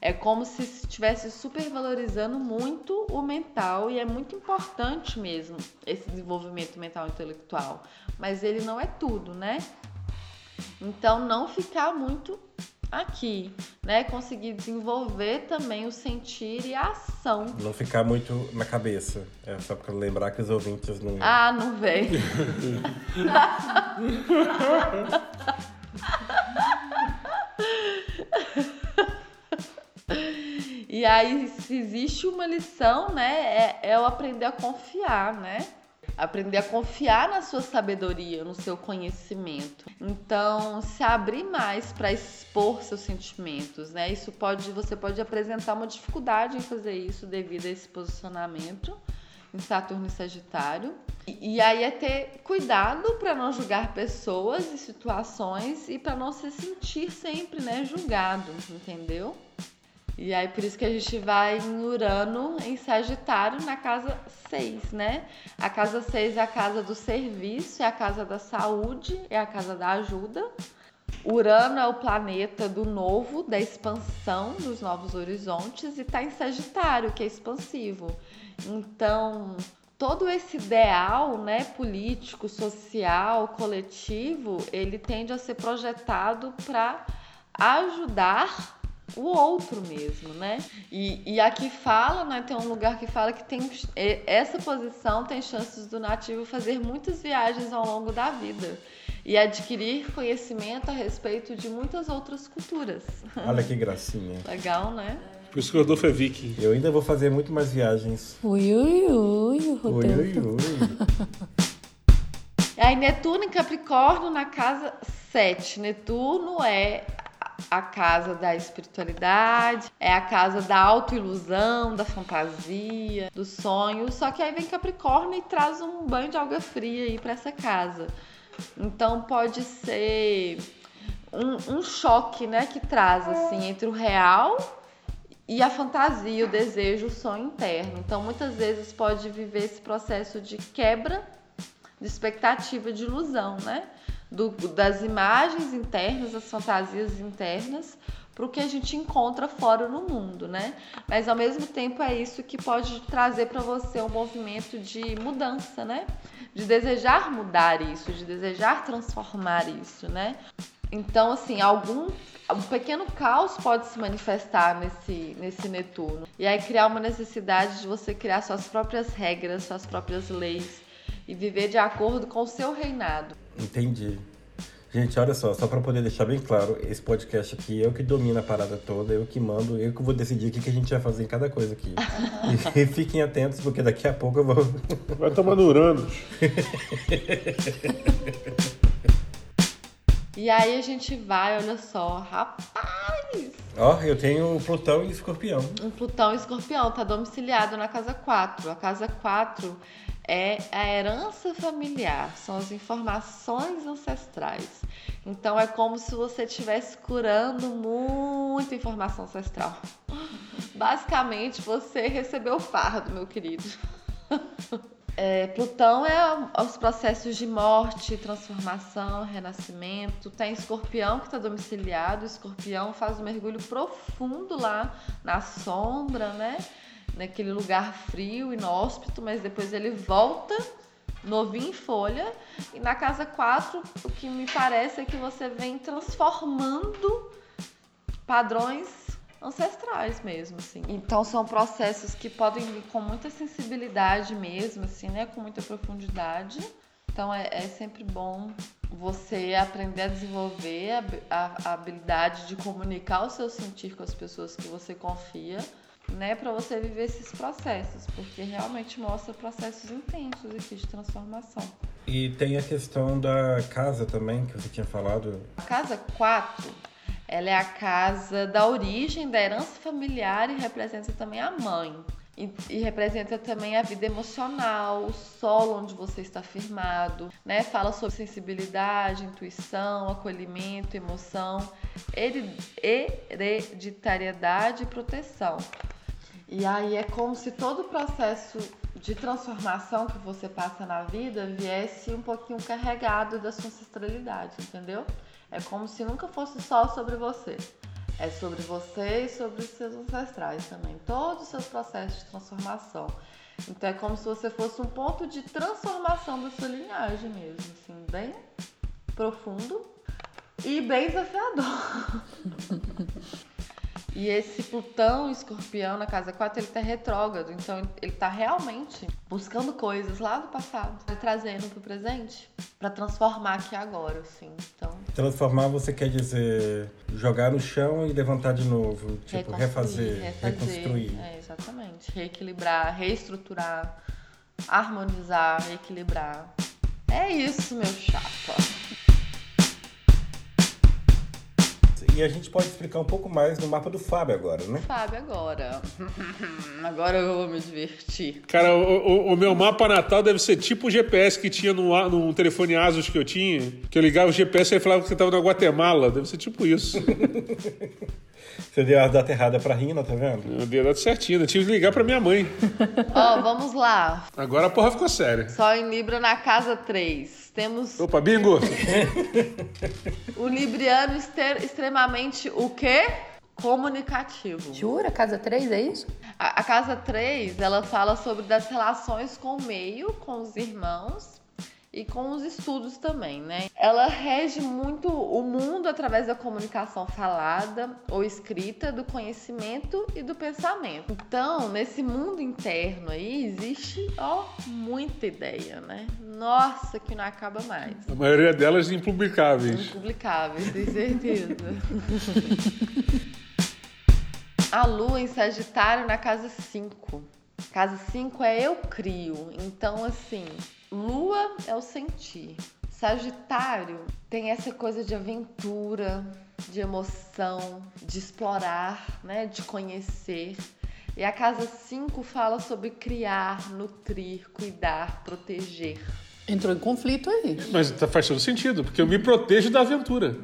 é como se estivesse supervalorizando muito o mental e é muito importante mesmo esse desenvolvimento mental e intelectual. Mas ele não é tudo, né? Então, não ficar muito aqui, né? Conseguir desenvolver também o sentir e a ação. Não ficar muito na cabeça. É só para lembrar que os ouvintes não. Ah, não vem. *laughs* e aí, se existe uma lição, né? É, é o aprender a confiar, né? Aprender a confiar na sua sabedoria, no seu conhecimento. Então, se abrir mais para expor seus sentimentos, né? Isso pode, você pode apresentar uma dificuldade em fazer isso devido a esse posicionamento em Saturno e Sagitário. E, e aí é ter cuidado para não julgar pessoas e situações e para não se sentir sempre, né, julgado, entendeu? E aí por isso que a gente vai em Urano em Sagitário na casa 6, né? A casa 6 é a casa do serviço, é a casa da saúde, é a casa da ajuda. Urano é o planeta do novo, da expansão, dos novos horizontes e está em Sagitário, que é expansivo. Então, todo esse ideal, né, político, social, coletivo, ele tende a ser projetado para ajudar o outro mesmo, né? E, e aqui fala, né? Tem um lugar que fala que tem essa posição tem chances do nativo fazer muitas viagens ao longo da vida e adquirir conhecimento a respeito de muitas outras culturas. *laughs* Olha que gracinha. Legal, né? Por isso que o Rodolfo é viking. Eu ainda vou fazer muito mais viagens. Ui, ui, ui, Rodolfo. Ui, ui, ui. *laughs* Aí Netuno em Capricórnio na casa 7. Netuno é a casa da espiritualidade, é a casa da autoilusão, da fantasia, do sonho. Só que aí vem Capricórnio e traz um banho de alga fria aí para essa casa. Então pode ser um, um choque, né, que traz assim entre o real e a fantasia, o desejo, o sonho interno. Então muitas vezes pode viver esse processo de quebra de expectativa, de ilusão, né? Do, das imagens internas, das fantasias internas, para o que a gente encontra fora no mundo, né? Mas ao mesmo tempo é isso que pode trazer para você um movimento de mudança, né? De desejar mudar isso, de desejar transformar isso, né? Então, assim, algum um pequeno caos pode se manifestar nesse, nesse Netuno. E aí criar uma necessidade de você criar suas próprias regras, suas próprias leis e viver de acordo com o seu reinado. Entendi. Gente, olha só, só para poder deixar bem claro, esse podcast aqui, eu que domino a parada toda, eu que mando, eu que vou decidir o que, que a gente vai fazer em cada coisa aqui. *laughs* e fiquem atentos, porque daqui a pouco eu vou. Vai tomar no Uranus. e aí a gente vai, olha só, rapaz! Ó, eu tenho Plutão e Escorpião. Um Plutão e Escorpião, tá domiciliado na casa 4. A casa 4 é a herança familiar, são as informações ancestrais. Então é como se você estivesse curando muita informação ancestral. Basicamente, você recebeu o fardo, meu querido. *laughs* É, Plutão é os processos de morte, transformação, renascimento. Tem Escorpião que está domiciliado. O Escorpião faz um mergulho profundo lá na sombra, né? Naquele lugar frio, inóspito, mas depois ele volta novinho em folha. E na casa 4, o que me parece é que você vem transformando padrões ancestrais mesmo, assim. Então são processos que podem vir com muita sensibilidade mesmo, assim, né? Com muita profundidade. Então é, é sempre bom você aprender a desenvolver a, a, a habilidade de comunicar o seu sentir com as pessoas que você confia né, para você viver esses processos, porque realmente mostra processos intensos aqui de transformação. E tem a questão da casa também, que você tinha falado. A casa 4, ela é a casa da origem, da herança familiar e representa também a mãe. E, e, representa também a vida emocional, o solo onde você está firmado, né? Fala sobre sensibilidade, intuição, acolhimento, emoção, hereditariedade e proteção. E aí é como se todo o processo de transformação que você passa na vida viesse um pouquinho carregado da sua ancestralidade, entendeu? É como se nunca fosse só sobre você. É sobre você e sobre os seus ancestrais também. Todos os seus processos de transformação. Então é como se você fosse um ponto de transformação da sua linhagem mesmo, assim, bem profundo e bem desafiador. *laughs* E esse Plutão escorpião na casa 4, ele tá retrógrado, então ele tá realmente buscando coisas lá do passado e trazendo pro presente para transformar aqui agora, assim. Então, transformar você quer dizer jogar no chão e levantar de novo, tipo refazer, refazer reconstruir. É, exatamente. Reequilibrar, reestruturar, harmonizar, equilibrar. É isso, meu chapa. E a gente pode explicar um pouco mais no mapa do Fábio agora, né? Fábio agora. *laughs* agora eu vou me divertir. Cara, o, o, o, meu mapa natal deve ser tipo o GPS que tinha no, no telefone Asus que eu tinha. Que eu ligava o GPS e falava que você estava na Guatemala. Deve ser tipo isso. *laughs* Você deu a data errada pra Rina, tá vendo? Eu dei a data certinha, eu tive que ligar pra minha mãe. Ó, oh, vamos lá. Agora a porra ficou séria. Só em Libra na casa 3 temos. Opa, bingo! *laughs* o libriano extremamente o quê? Comunicativo. Jura? Casa 3 é isso? A, a casa 3, ela fala sobre das relações com o meio, com os irmãos e com os estudos também, né? Ela rege muito o mundo através da comunicação falada ou escrita, do conhecimento e do pensamento. Então, nesse mundo interno aí existe, ó, muita ideia, né? Nossa, que não acaba mais. A maioria delas impublicáveis. Impublicáveis, tem certeza. A lua em Sagitário na casa 5. Casa 5 é eu crio. Então, assim, Lua é o sentir. Sagitário tem essa coisa de aventura, de emoção, de explorar, né, de conhecer. E a casa 5 fala sobre criar, nutrir, cuidar, proteger. Entrou em conflito aí. Mas tá, faz todo sentido, porque eu me protejo da aventura.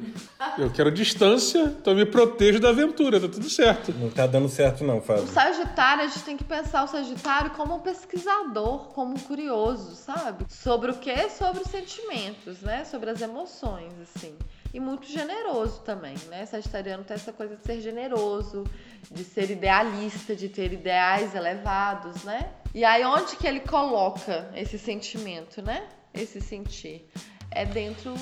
Eu quero distância, então eu me protejo da aventura, tá tudo certo. Não tá dando certo não, Fábio. O Sagitário, a gente tem que pensar o Sagitário como um pesquisador, como um curioso, sabe? Sobre o que? Sobre os sentimentos, né? Sobre as emoções, assim. E muito generoso também, né? Sagitariano tem essa coisa de ser generoso, de ser idealista, de ter ideais elevados, né? E aí onde que ele coloca esse sentimento, né? Esse sentir é dentro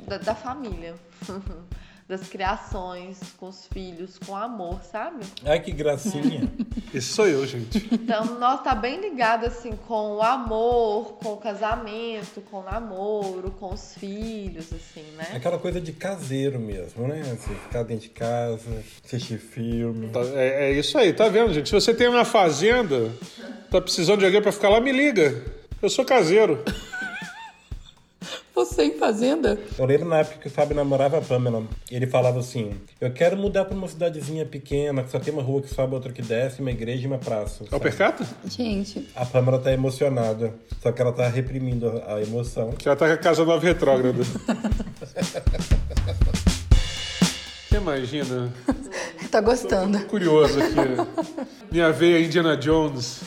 da, da família. *laughs* das criações, com os filhos, com amor, sabe? Ai, que gracinha. *laughs* Esse sou eu, gente. Então, nós tá bem ligado, assim, com o amor, com o casamento, com o namoro, com os filhos, assim, né? Aquela coisa de caseiro mesmo, né? Assim, ficar dentro de casa, assistir filme. Tá, é, é isso aí, tá vendo, gente? Se você tem uma fazenda, tá precisando de alguém pra ficar lá, me liga. Eu sou caseiro. Você em fazenda? Eu lembro na época que o Fábio namorava a Pamela. Ele falava assim: Eu quero mudar pra uma cidadezinha pequena, que só tem uma rua que sobe, outra que desce, uma igreja e uma praça. É o percata? Gente. A Pamela tá emocionada. Só que ela tá reprimindo a emoção. Que ela tá com a casa nova retrógrada. *laughs* Imagina? Tá gostando. Tô curioso aqui. Minha veia Indiana Jones.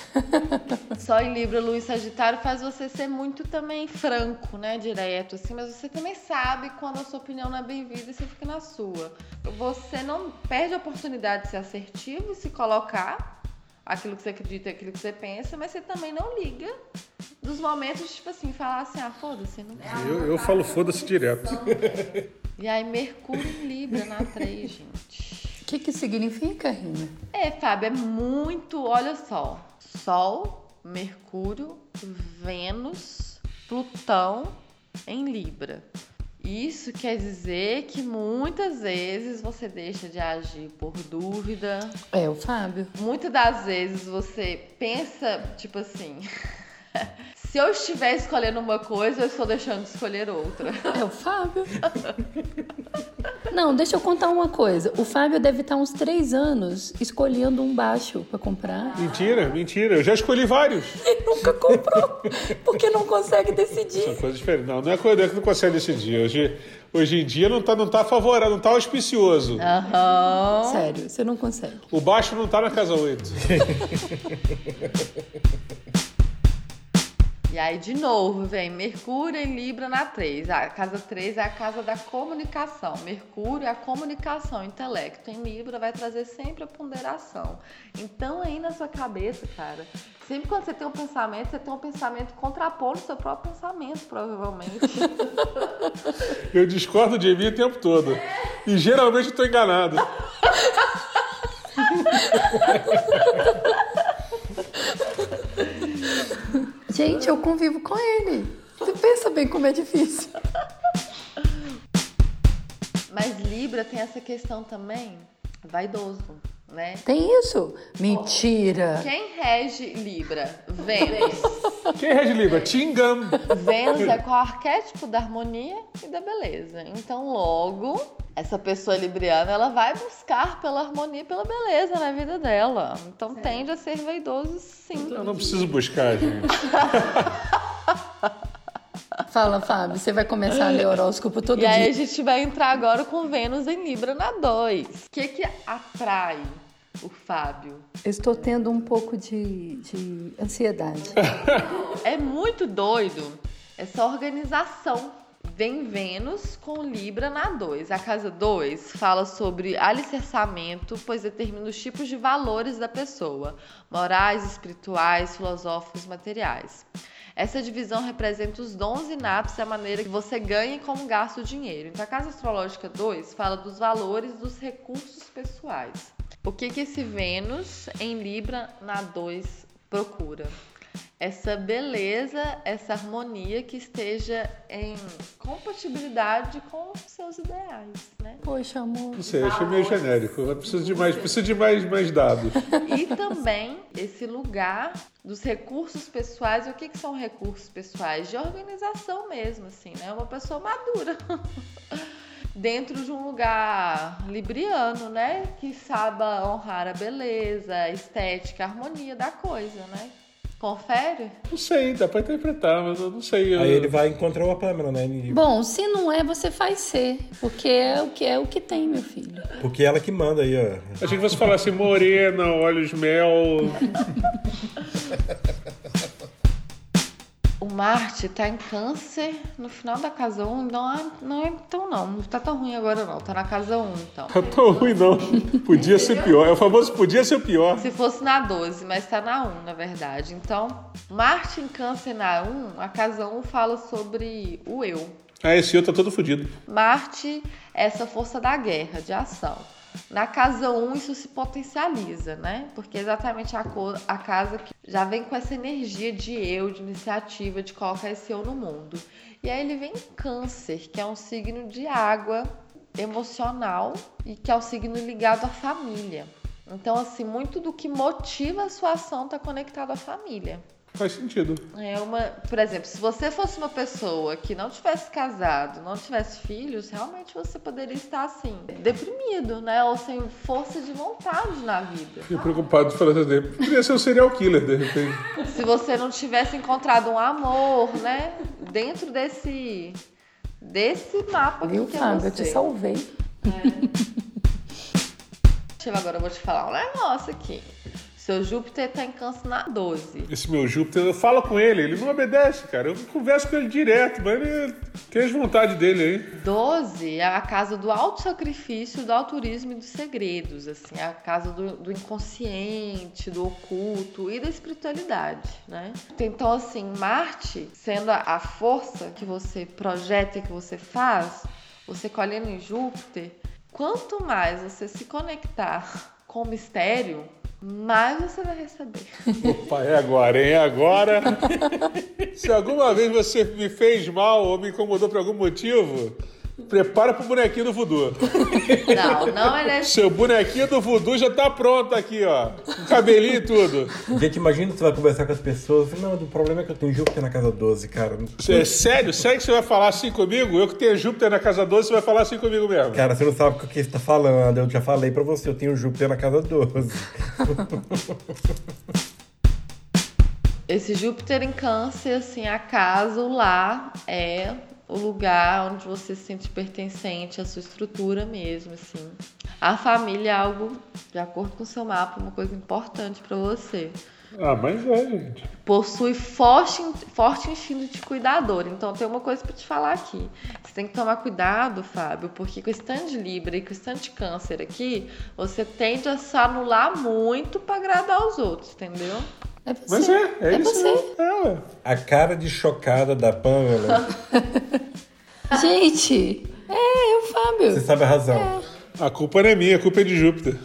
Só em Libra, Luiz Sagitário faz você ser muito também franco, né? Direto, assim, mas você também sabe quando a sua opinião não é bem-vinda e você fica na sua. Você não perde a oportunidade de ser assertivo e se colocar aquilo que você acredita, aquilo que você pensa, mas você também não liga dos momentos, tipo assim, falar assim, ah, foda-se, não Eu, eu falo foda-se direto. E aí, Mercúrio em Libra na 3, gente. O que, que significa, Rina? É, Fábio, é muito. Olha só: Sol, Mercúrio, Vênus, Plutão em Libra. Isso quer dizer que muitas vezes você deixa de agir por dúvida. É, o Fábio. Muitas das vezes você pensa, tipo assim. *laughs* Se eu estiver escolhendo uma coisa, eu estou deixando de escolher outra. É o Fábio. Não, deixa eu contar uma coisa. O Fábio deve estar uns três anos escolhendo um baixo pra comprar. Mentira, mentira. Eu já escolhi vários. *laughs* E nunca comprou, porque não consegue decidir. São coisas diferentes. Não, não é coisa que não consegue decidir. Hoje, hoje em dia não tá, não tá favorável, não tá auspicioso. Aham. Sério, você não consegue. O baixo não tá na casa 8. *laughs* E aí, de novo, vem Mercúrio em Libra na 3. A casa 3 é a casa da comunicação. Mercúrio é a comunicação, o intelecto. Em Libra vai trazer sempre a ponderação. Então, aí na sua cabeça, cara, sempre quando você tem um pensamento, você tem um pensamento contrapondo o seu próprio pensamento, provavelmente. *laughs* Eu discordo de mim o tempo todo. E geralmente eu tô enganado. *laughs* Gente, eu convivo com ele. Você pensa bem como é difícil. Mas Libra tem essa questão também vaidoso, né? Tem isso? Mentira. Quem rege Libra? Vênus. *laughs* Quem rege Libra? Tingam. Vênus é qual arquétipo da harmonia e da beleza. Então, logo, essa pessoa libriana, ela vai buscar pela harmonia e pela beleza na vida dela. Então, tende a ser vaidoso, sim. Eu não preciso buscar, gente. *laughs* Fala, Fábio, você vai começar a ler horóscopo todo E aí, a dia. gente vai entrar agora com Vênus em Libra na 2. O que que atrai o Fábio? Estou tendo um pouco de, de ansiedade. *laughs* É muito doido essa organização. Vem Vênus com Libra na 2. A casa 2 fala sobre alicerçamento, pois determina os tipos de valores da pessoa: morais, espirituais, filosóficos, materiais. Essa divisão representa os dons inatos e a maneira que você ganha e como gasta o dinheiro. Então, a casa astrológica 2 fala dos valores dos recursos pessoais. O que, que esse Vênus em Libra na 2 procura? essa beleza, essa harmonia que esteja em compatibilidade com os seus ideais, né? Poxa, amor. Não sei, achei meio genérico. Eu preciso de mais, preciso de mais, mais dados. E também esse lugar dos recursos pessoais. E o que, que são recursos pessoais? De organização mesmo, assim, né? Uma pessoa madura. *laughs* Dentro de um lugar libriano, né? Que saiba honrar a beleza, a estética, a harmonia da coisa, né? Confere? Não sei, dá pra interpretar, mas eu não sei. eu- Aí ele vai encontrar a Pamela, né? Ele- Bom, se não é, você faz ser. Porque é o que é o que tem, meu filho. Porque ela que manda aí, ó. Achei que você falasse morena, olhos mel. *laughs* Marte tá em câncer no final da casa 1, não, é- não é então não, não tá tão ruim agora não, tá na casa 1 então. Tá tão ruim, não. Podia ser pior. É o famoso podia ser pior. Se fosse na 12, mas tá na 1, na verdade. Então, Marte em câncer na 1, a casa 1 fala sobre o eu. Ah, esse eu tá todo fudido. Marte é essa força da guerra, de ação. Na casa 1 isso se potencializa, né? Porque é exatamente a, co- a casa que já vem com essa energia de eu, de iniciativa, de colocar esse eu no mundo. E aí ele vem em câncer, que é um signo de água emocional e que é o signo ligado à família. Então, assim, muito do que motiva a sua ação está conectado à família. Faz sentido. É uma, por exemplo, se você fosse uma pessoa que não tivesse casado, não tivesse filhos, realmente você poderia estar assim, deprimido, né? Ou sem força de vontade na vida. Fiquei preocupado de falar assim. Poderia ser um serial killer, de repente. Se você não tivesse encontrado um amor, né? Dentro desse desse mapa Viu, que é Fábio? você. Eu te salvei. Deixa eu agora eu vou te falar um negócio aqui. Seu Júpiter tá em câncer na 12. Esse meu Júpiter, eu falo com ele, ele não obedece, cara. Eu converso com ele direto, mas ele tem as vontades dele aí. 12 é a casa do autossacrifício, do altruísmo e dos segredos, assim, é a casa do, do inconsciente, do oculto e da espiritualidade, né? Então, assim, Marte, sendo a, a força que você projeta e que você faz, você colhendo em Júpiter, quanto mais você se conectar *laughs* com o mistério, mais você vai receber. *laughs* Opa, é agora, hein? É agora. *laughs* Se alguma vez você me fez mal ou me incomodou por algum motivo, Prepara pro bonequinho do voodoo. Não, não é. Seu bonequinho do voodoo já tá pronto aqui, ó. Com cabelinho e tudo. Gente, imagina que você vai conversar com as pessoas. Não, o problema é que eu tenho Júpiter na casa 12, cara. É sério? Sério que você vai falar assim comigo? Eu que tenho Júpiter na casa 12, você vai falar assim comigo mesmo. Cara, você não sabe o que você tá falando. Eu já falei pra você, eu tenho Júpiter na casa 12. Esse Júpiter em Câncer, assim, acaso lá é o lugar onde você se sente pertencente à sua estrutura mesmo, assim. A família é algo, de acordo com o seu mapa, uma coisa importante para você. Ah, mas é, gente. Possui forte, forte instinto de cuidador. Então tem uma coisa para te falar aqui. Você tem que tomar cuidado, Fábio, porque com esse tanto de Libra e com esse tanto de câncer aqui, você tende a se anular muito para agradar os outros, entendeu? É você. Mas é, é, É isso. você. É, ué. A cara de chocada da Pamela, *laughs* Gente, é eu, você Fábio. sabe a razão. A culpa não é minha, a culpa é de Júpiter.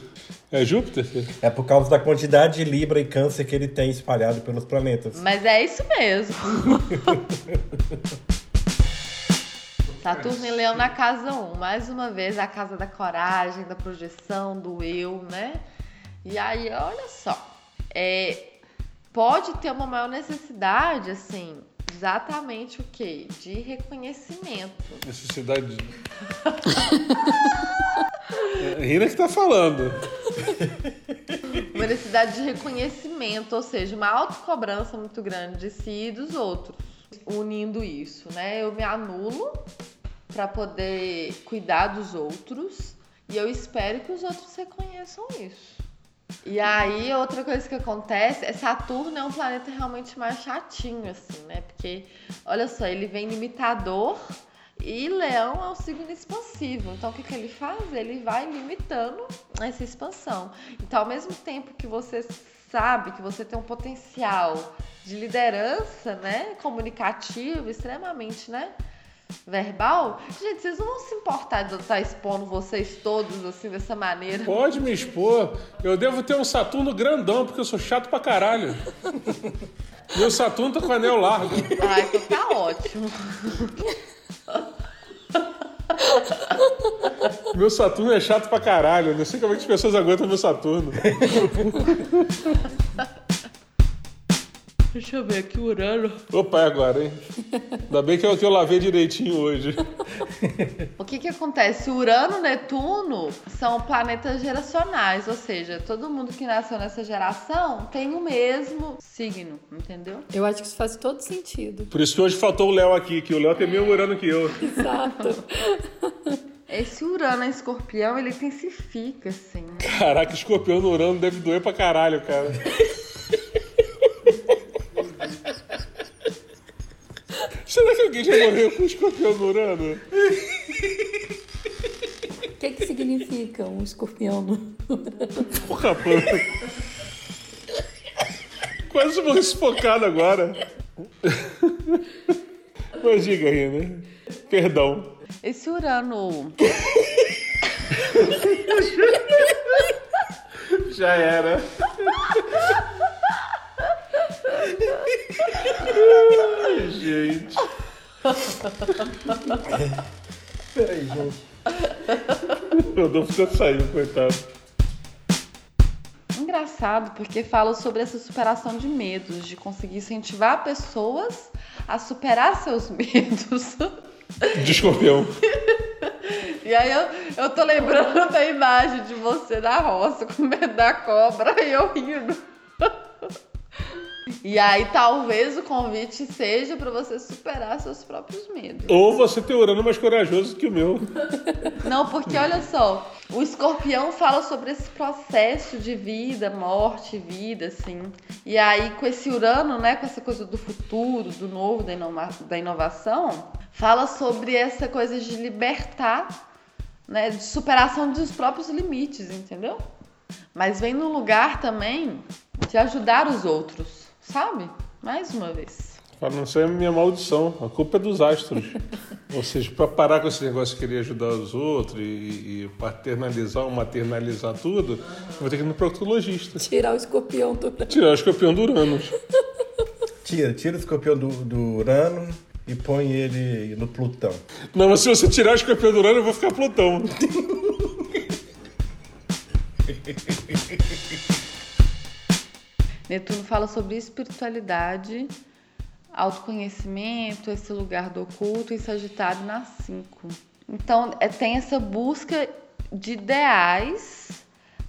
É Júpiter? filho? É por causa da quantidade de Libra e Câncer que ele tem espalhado pelos planetas. Mas é isso mesmo. *laughs* Saturno e Leão na casa 1. Mais uma vez, a casa da coragem, da projeção, do eu, né? E aí, olha só. É, pode ter uma maior necessidade, assim, exatamente o quê? De reconhecimento. Necessidade de... É, Rina que tá falando. Uma necessidade de reconhecimento, ou seja, uma autocobrança muito grande de si e dos outros. Unindo isso, né? Eu me anulo para poder cuidar dos outros e eu espero que os outros reconheçam isso. E aí, outra coisa que acontece é Saturno é um planeta realmente mais chatinho, assim, né? Porque, olha só, ele vem limitador e Leão é um signo expansivo. Então, o que, que ele faz? Ele vai limitando essa expansão. Então, ao mesmo tempo que você sabe que você tem um potencial de liderança, né? Comunicativo, extremamente, né? Verbal, gente, vocês não vão se importar de eu estar expondo vocês todos assim dessa maneira. Pode me expor. Eu devo ter um Saturno grandão, porque eu sou chato pra caralho. Meu Saturno tá com anel largo. Ai, então tá ótimo. Meu Saturno é chato pra caralho. Eu Não sei como é que as pessoas aguentam meu Saturno. *laughs* Deixa eu ver aqui o Urano. Opa, é agora, hein? Ainda bem que eu, que eu lavei direitinho hoje. O que que acontece? Urano e Netuno são planetas geracionais, ou seja, todo mundo que nasceu nessa geração tem o mesmo signo, entendeu? Eu acho que isso faz todo sentido. Por isso que hoje faltou o Léo aqui, que o Léo tem meio urano que eu. *laughs* Exato. Esse Urano em escorpião, ele intensifica, assim. Caraca, escorpião no urano deve doer pra caralho, cara. Será que alguém já morreu com escorpião no urano? O que, que significa um escorpião? no- Porra, pô. Quase morri sufocado agora. Mas diga aí, né? Perdão. Esse Urano Já era. Ai, gente. Peraí, gente. O Rodolfo já saiu, coitado. engraçado porque fala sobre essa superação de medos, de conseguir incentivar pessoas a superar seus *laughs* medos. De escorpião. E aí eu, eu tô lembrando da imagem de você na roça *laughs* com medo da cobra e eu rindo. E aí talvez o convite seja para você superar seus próprios medos. Ou você tem urano mais corajoso que o meu. Não, porque olha só, o escorpião fala sobre esse processo de vida, morte, vida, assim. E aí, com esse Urano, né, com essa coisa do futuro, do novo, da, inova da inovação, fala sobre essa coisa de libertar, né, de superação dos próprios limites, entendeu? Mas vem no lugar também de ajudar os outros, sabe? Mais uma vez. Para não ser a minha maldição. A culpa é dos astros. Ou seja, para parar com esse negócio de querer ajudar os outros e, e paternalizar ou maternalizar tudo, eu vou ter que ir no proctologista. Tirar o escorpião do. Tirar o escorpião do Urano. *laughs* Tira, tira o escorpião do, do Urano e põe ele no Plutão. Não, mas se você tirar o escorpião do Urano, eu vou ficar Plutão. *laughs* Netuno fala sobre espiritualidade, autoconhecimento, esse lugar do oculto e Sagitário na 5. Então, é, tem essa busca de ideais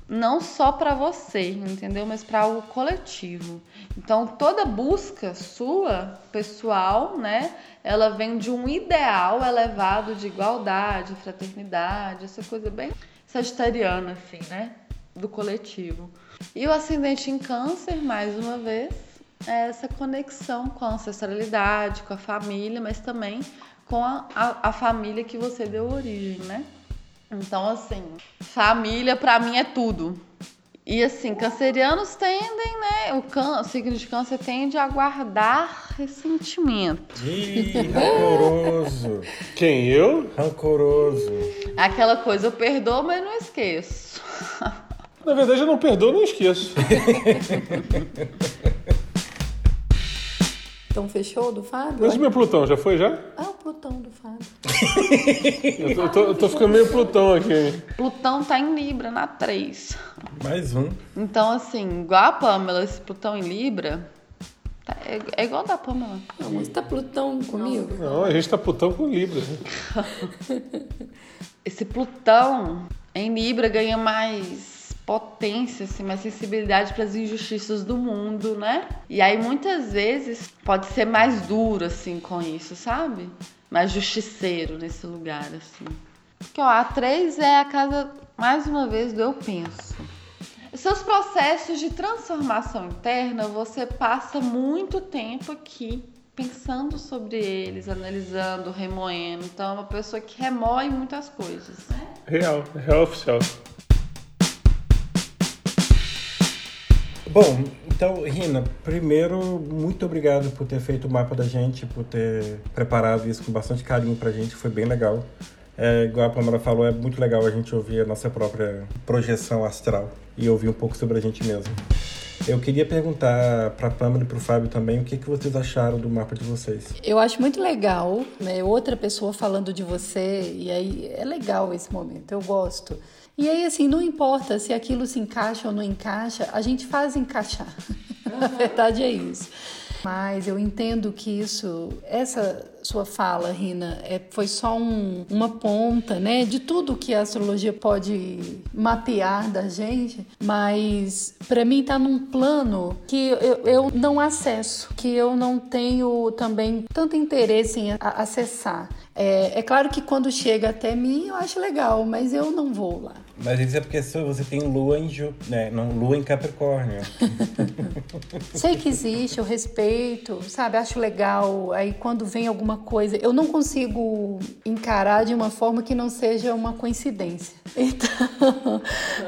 não só para você, entendeu? Mas para o coletivo. Então, toda busca sua, pessoal, né? Ela vem de um ideal elevado de igualdade, fraternidade, essa coisa bem sagitariana, assim, né? Do coletivo. E o ascendente em câncer, mais uma vez, é essa conexão com a ancestralidade, com a família, mas também com a, a, a família que você deu origem, né? Então, assim, família para mim é tudo. E assim, cancerianos tendem, né? O, can... o signo de câncer tende a guardar ressentimento. Ih, rancoroso. Quem, eu? Rancoroso. Aquela coisa, eu perdoo, mas não esqueço. *laughs* Na verdade, eu não perdoo, não esqueço. Então fechou do Fábio? Mas o meu Plutão já foi já? Ah, o Plutão do Fábio. *laughs* Eu tô, eu tô- eu tô ficando meio Plutão aqui. Plutão tá em Libra, na 3. Mais um. Então, assim, igual a Pamela, esse Plutão em Libra, tá- é, é igual da Pamela. Não, mas tá Plutão comigo? Não, a gente tá Plutão com Libra. né? *laughs* Esse Plutão em Libra ganha mais potência, assim, mais sensibilidade para as injustiças do mundo, né? E aí muitas vezes pode ser mais duro assim com isso, sabe? Mais justiceiro nesse lugar assim. Porque ó, a 3 é a casa mais uma vez do eu penso. Seus processos de transformação interna, você passa muito tempo aqui pensando sobre eles, analisando, remoendo. Então é uma pessoa que remoe muitas coisas. Real, real oficial. Bom, então, Rina, primeiro, muito obrigado por ter feito o mapa da gente, por ter preparado isso com bastante carinho pra gente, foi bem legal. É, igual a Pamela falou, é muito legal a gente ouvir a nossa própria projeção astral e ouvir um pouco sobre a gente mesmo. Eu queria perguntar pra Pamela e pro Fábio também o que, que vocês acharam do mapa de vocês. Eu acho muito legal, né? Outra pessoa falando de você, e aí é legal esse momento, eu gosto. E aí, assim, não importa se aquilo se encaixa ou não encaixa, a gente faz encaixar. *laughs* A verdade é isso. Mas eu entendo que isso, essa sua fala, Rina, é, foi só um- uma ponta, né, de tudo que a astrologia pode mapear da gente. Mas para mim tá num plano que eu, eu não acesso, que eu não tenho também tanto interesse em acessar. É, é claro que quando chega até mim eu acho legal, mas eu não vou lá. Mas isso é porque você tem lua em Ju, né? Não, lua em Capricórnio. *laughs* Sei que existe, eu respeito, sabe? Acho legal. Aí quando vem alguma coisa, eu não consigo encarar de uma forma que não seja uma coincidência. *laughs* Então,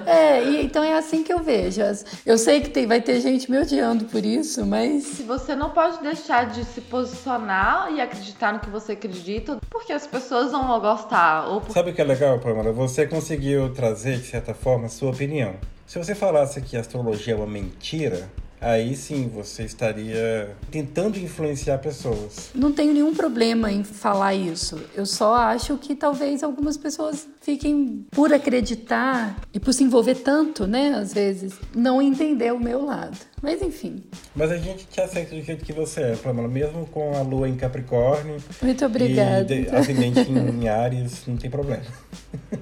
é, e- então é assim que eu vejo. As- Eu sei que tem, vai ter gente me odiando por isso, mas Se você não pode deixar de se posicionar e acreditar no que você acredita, porque as pessoas não vão gostar. Ou por... Sabe o que é legal, Pamela? Você conseguiu trazer, de certa forma, sua opinião. Se você falasse que a astrologia é uma mentira, aí sim você estaria tentando influenciar pessoas. não tenho nenhum problema em falar isso. Eu só acho que talvez algumas pessoas fiquem por acreditar e por se envolver tanto, né, às vezes, não entender o meu lado. Mas enfim. Mas a gente te aceita do jeito que você é, Pamela, mesmo com a lua em Capricórnio Muito obrigada. e de- ascendente em Ares, não tem problema.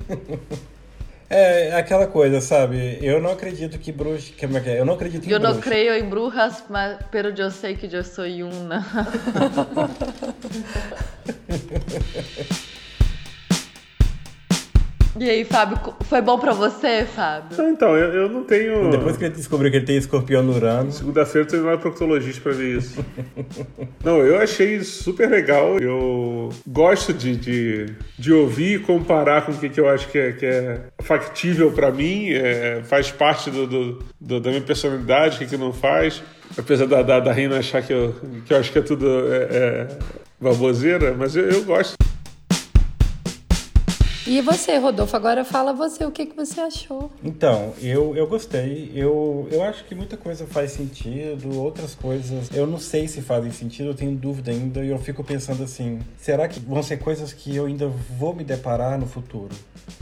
*laughs* É aquela coisa, sabe? Eu não acredito que bruxa. Como é que é? Eu não acredito em Eu não creio em brujas, mas pero eu sei que eu sou uma. *laughs* *laughs* E aí, Fábio, foi bom pra você, Fábio? Então, então, eu, eu não tenho. Depois que ele descobriu que ele tem escorpião no Urano. Segunda-feira eu tô indo lá no proctologista pra ver isso. *laughs* Não, eu achei super legal. Eu gosto de, de, de ouvir e comparar com o que, que eu acho que é, que é factível pra mim, é, faz parte do, do- do- da minha personalidade, o que, que não faz. Apesar da, da, da Rina achar que eu, que eu acho que é tudo é, é baboseira, mas eu, eu gosto. E você, Rodolfo, agora fala você, o que, que você achou? Então, eu, eu gostei. Eu, eu acho que muita coisa faz sentido, outras coisas eu não sei se fazem sentido, eu tenho dúvida ainda e eu fico pensando assim: será que vão ser coisas que eu ainda vou me deparar no futuro?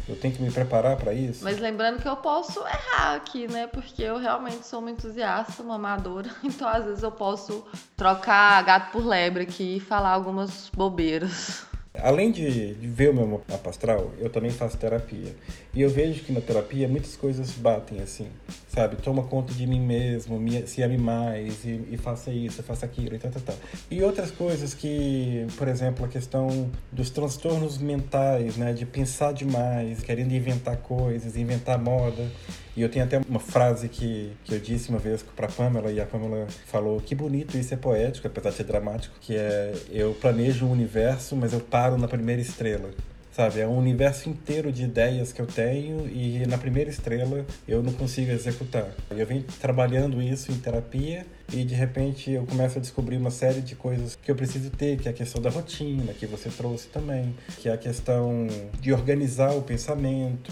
Eu tenho que me preparar para isso? Mas lembrando que eu posso errar aqui, né? Porque eu realmente sou uma entusiasta, uma amadora. *laughs* Então, às vezes, eu posso trocar gato por lebre aqui e falar algumas bobeiras. Além de, de, ver o meu mapa astral, eu também faço terapia. E eu vejo que na terapia muitas coisas batem assim, sabe? Toma conta de mim mesmo, me, se ame mais, e, e, faça isso, faça aquilo, e tal, tal, tal. E outras coisas que, por exemplo, a questão dos transtornos mentais, né? De pensar demais, querendo inventar coisas, inventar moda. E eu tenho até uma frase que, que eu disse uma vez para Pamela, e a Pamela falou: que bonito, isso é poético, apesar de ser dramático, que é eu planejo um universo, mas eu paro na primeira estrela. Sabe, é um universo inteiro de ideias que eu tenho e na primeira estrela eu não consigo executar. Eu venho trabalhando isso em terapia e de repente eu começo a descobrir uma série de coisas que eu preciso ter, que é a questão da rotina, que você trouxe também, que é a questão de organizar o pensamento,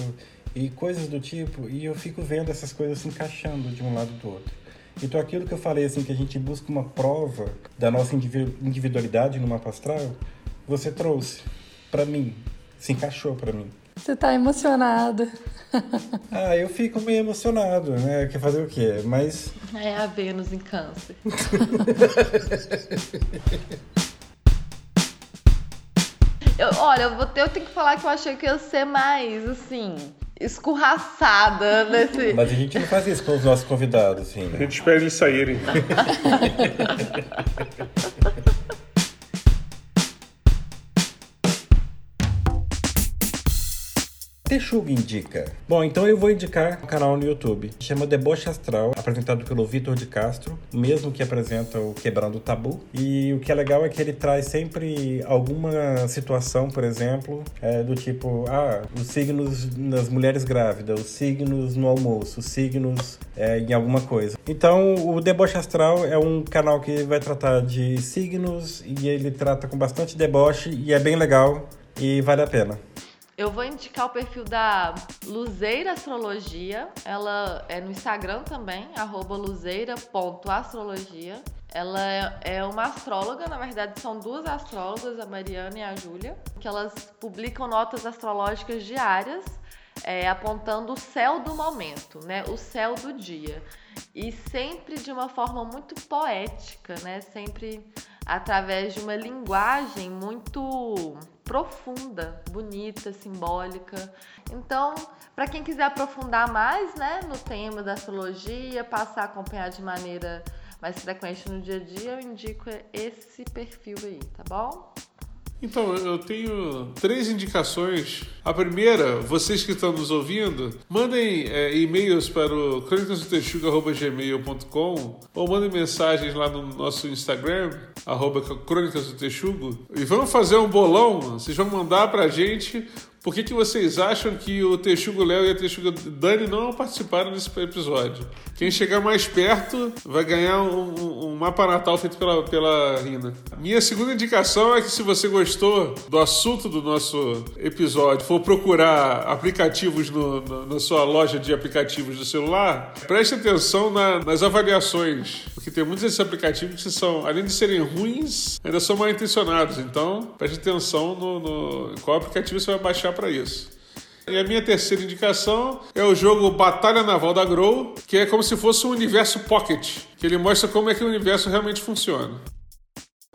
e coisas do tipo, e eu fico vendo essas coisas se encaixando de um lado do outro. Então aquilo que eu falei assim que a gente busca uma prova da nossa individualidade no mapa astral, você trouxe para mim, se encaixou para mim. Você tá emocionado. *laughs* ah, eu fico meio emocionado, né? Quer fazer o quê? Mas é a Vênus em câncer. *laughs* Eu, olha, eu, vou ter, eu tenho que falar que eu achei que ia ser mais, assim, escorraçada nesse. Mas a gente não faz isso com os nossos convidados, assim. Né? A gente espera eles saírem. *laughs* Texugo indica. Bom, então eu vou indicar um canal no YouTube. Chama Deboche Astral, apresentado pelo Vitor de Castro, mesmo que apresenta o Quebrando o Tabu. E o que é legal é que ele traz sempre alguma situação, por exemplo, é, do tipo, ah, os signos nas mulheres grávidas, os signos no almoço, os signos é, em alguma coisa. Então, o Deboche Astral é um canal que vai tratar de signos e ele trata com bastante deboche e é bem legal e vale a pena. Eu vou indicar o perfil da Luzeira Astrologia. Ela é no Instagram também, luzeira.astrologia. Ela é uma astróloga, na verdade são duas astrólogas, a Mariana e a Júlia, que elas publicam notas astrológicas diárias, é, apontando o céu do momento, né? O céu do dia. E sempre de uma forma muito poética, né? Sempre através de uma linguagem muito profunda, bonita, simbólica. Então, para quem quiser aprofundar mais, né, no tema da astrologia, passar a acompanhar de maneira mais frequente no dia a dia, eu indico esse perfil aí, tá bom? Então, eu tenho três indicações. A primeira, vocês que estão nos ouvindo, mandem é, e-mails para o crônicasdotexugo.gmail.com ou mandem mensagens lá no nosso Instagram, arroba e vamos fazer um bolão. Vocês vão mandar para a gente por que, que vocês acham que o Texugo Léo e a Texugo Dani não participaram desse episódio? Quem chegar mais perto vai ganhar um, um, um mapa natal feito pela, pela Rina. Minha segunda indicação é que se você gostou do assunto do nosso episódio, for procurar aplicativos no, no, na sua loja de aplicativos do celular, preste atenção na, nas avaliações, porque tem muitos desses aplicativos que são, além de serem ruins, ainda são mal intencionados. Então, preste atenção no, no qual aplicativo você vai baixar para isso. E a minha terceira indicação é o jogo Batalha Naval da Grow, que é como se fosse um universo pocket, que ele mostra como é que o universo realmente funciona.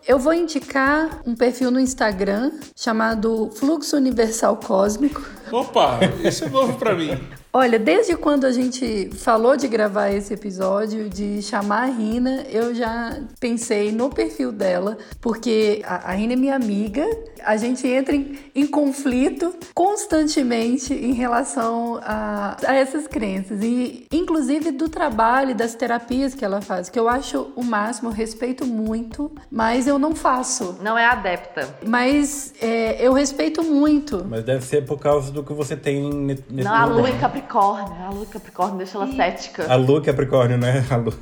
Eu vou indicar um perfil no Instagram chamado Fluxo Universal Cósmico. Opa, isso é novo para mim. Olha, desde quando a gente falou de gravar esse episódio, de chamar a Rina, eu já pensei no perfil dela, porque a, a Rina é minha amiga, a gente entra em, em conflito constantemente em relação a, a, essas crenças, e inclusive do trabalho, das terapias que ela faz, que eu acho o máximo, respeito muito, mas eu não faço. Não é adepta. Mas é, eu respeito muito. Mas deve ser por causa do que você tem nesse Não, a lua em Capricórnio. A lua em Capricórnio deixa ela cética. A lua Capricórnio, né? A lua...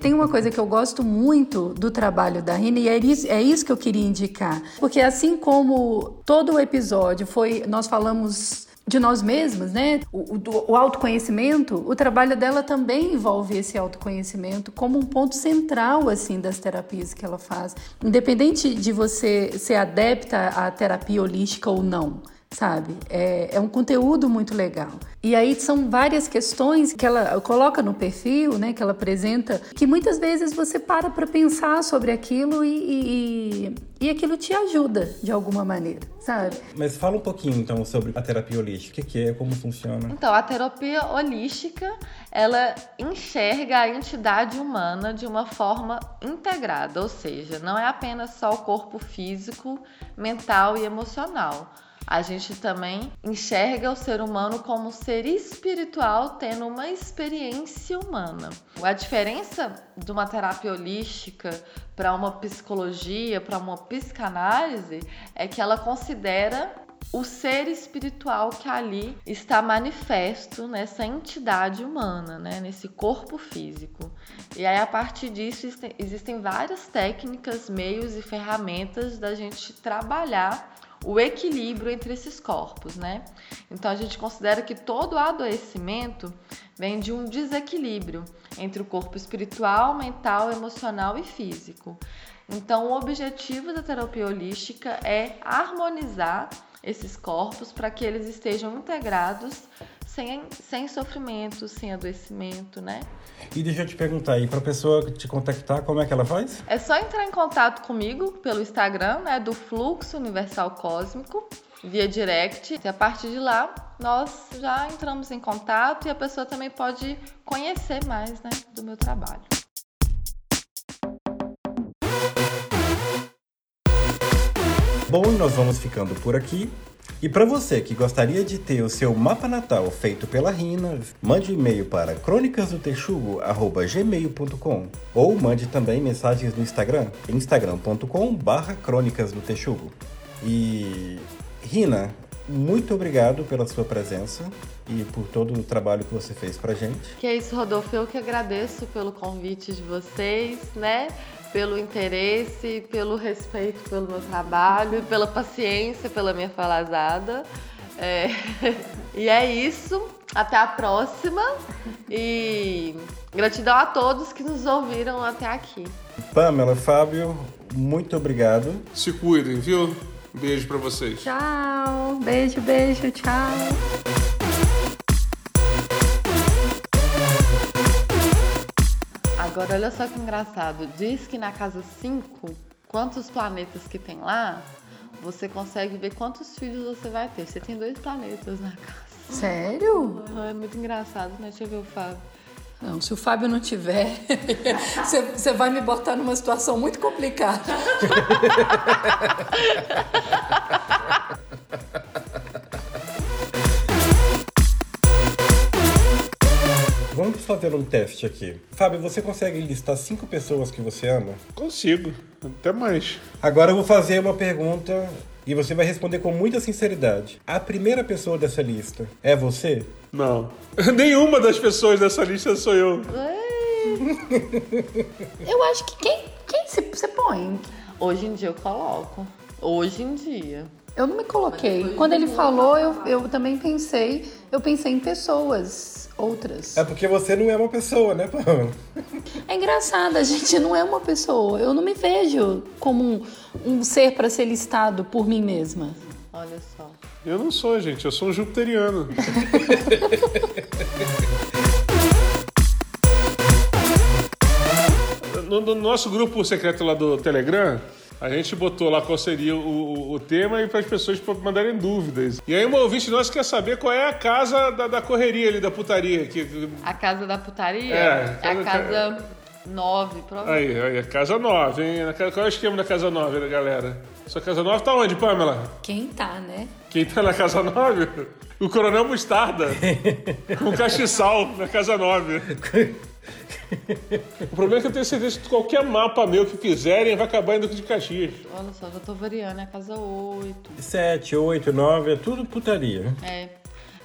Tem uma coisa que eu gosto muito do trabalho da Rina e é isso, é isso que eu queria indicar. Porque assim como todo o episódio foi, nós falamos de nós mesmos, né? O, o, o, autoconhecimento, o trabalho dela também envolve esse autoconhecimento como um ponto central assim das terapias que ela faz, independente de você ser adepta à terapia holística ou não sabe? É, é um conteúdo muito legal. E aí são várias questões que ela coloca no perfil, né? Que ela apresenta, que muitas vezes você para para pensar sobre aquilo e, e, e, aquilo te ajuda de alguma maneira, sabe? Mas fala um pouquinho então sobre a terapia holística, o que é, como funciona. Então, a terapia holística, ela enxerga a entidade humana de uma forma integrada, ou seja, não é apenas só o corpo físico, mental e emocional a gente também enxerga o ser humano como ser espiritual tendo uma experiência humana. A diferença de uma terapia holística para uma psicologia, para uma psicanálise, é que ela considera o ser espiritual que ali está manifesto nessa entidade humana, né? nesse corpo físico. E aí, a partir disso, existem várias técnicas, meios e ferramentas da gente trabalhar o equilíbrio entre esses corpos, né? Então a gente considera que todo adoecimento vem de um desequilíbrio entre o corpo espiritual, mental, emocional e físico. Então o objetivo da terapia holística é harmonizar esses corpos para que eles estejam integrados sem, sem sofrimento, sem adoecimento, né? E deixa eu te perguntar aí, para a pessoa te contactar, como é que ela faz? É só entrar em contato comigo pelo Instagram, né, do Fluxo Universal Cósmico, via direct. E a partir de lá, nós já entramos em contato e a pessoa também pode conhecer mais, né, do meu trabalho. Bom, nós vamos ficando por aqui. E para você que gostaria de ter o seu mapa natal feito pela Rina, mande um e-mail para crônicasdotexugo@gmail.com ou mande também mensagens no Instagram, instagram.com/barra crônicas do Texugo. E Rina, muito obrigado pela sua presença e por todo o trabalho que você fez pra gente. Que é isso, Rodolfo. Eu que agradeço pelo convite de vocês, né? Pelo interesse, pelo respeito pelo meu trabalho, pela paciência, pela minha falazada. É... *laughs* e é isso. Até a próxima. E gratidão a todos que nos ouviram até aqui. Pamela, Fábio, muito obrigado. Se cuidem, viu? Beijo para vocês. Tchau. Beijo, beijo, tchau. Agora, olha só que engraçado. Diz que na casa 5, quantos planetas que tem lá, você consegue ver quantos filhos você vai ter. Você tem dois planetas na casa. Sério? É muito engraçado, né? Deixa eu ver o Fábio. Não, se o Fábio não tiver, *laughs* você vai me botar numa situação muito complicada. *laughs* Vamos fazer um teste aqui. Fábio, você consegue listar cinco pessoas que você ama? Consigo, até mais. Agora eu vou fazer uma pergunta e você vai responder com muita sinceridade. A primeira pessoa dessa lista é você? Não. *laughs* Nenhuma das pessoas dessa lista sou eu. eu acho que quem, quem você põe? Hoje em dia eu coloco. Hoje em dia. Eu não me coloquei. Quando ele falou, eu, eu também pensei, eu pensei em pessoas outras. É porque você não é uma pessoa, né, Pamela? É engraçado, a gente não é uma pessoa. Eu não me vejo como um, um ser para ser listado por mim mesma. Olha só. Eu não sou, gente. Eu sou um jupiteriano. *laughs* no, no nosso grupo secreto lá do Telegram, a gente botou lá qual seria o, o tema e para as pessoas mandarem dúvidas. E aí uma ouvinte nossa quer saber qual é a casa da, da correria ali, da putaria. Que... A casa da putaria? É, é a casa 9, provavelmente. Aí, aí, a casa 9, hein? Qual é o esquema da casa 9, galera? Sua casa 9 tá onde, Pamela? Quem tá, né? Quem tá na casa 9? O Coronel Mostarda. *laughs* com castiçal na casa 9. *laughs* O problema é que eu tenho certeza que qualquer mapa meu que fizerem vai acabar indo de Caxias. Olha só, já tô variando, é casa 8. 7, 8, 9, é tudo putaria. É.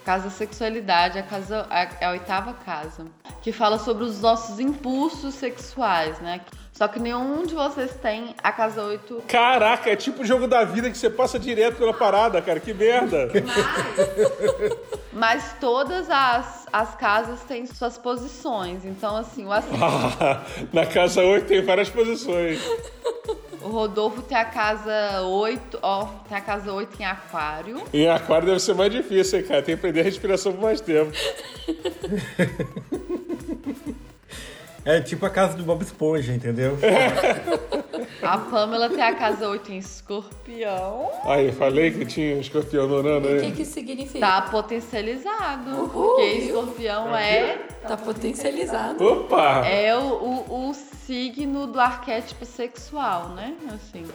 Casa Sexualidade, a, casa, a, é a oitava casa, que fala sobre os nossos impulsos sexuais, né? Só que nenhum de vocês tem a casa 8. Caraca, é tipo o jogo da vida que você passa direto pela parada, cara. Que merda. Mas, mas todas as, as casas têm suas posições. Então, assim, o ascendente. *laughs* Na casa 8 tem várias posições. O Rodolfo tem a casa 8, ó, tem a casa 8 em aquário. Em aquário deve ser mais difícil, hein, cara? Tem que aprender a respiração por mais tempo. *laughs* É tipo a casa do Bob Esponja, entendeu? *laughs* A Pamela tem a casa 8 em escorpião. Aí, falei que tinha um escorpião no ano O que aí. que significa? Tá potencializado. Uhul, porque viu? escorpião é, Tá potencializado. Opa! é o, o, o signo do arquétipo sexual, né? Assim.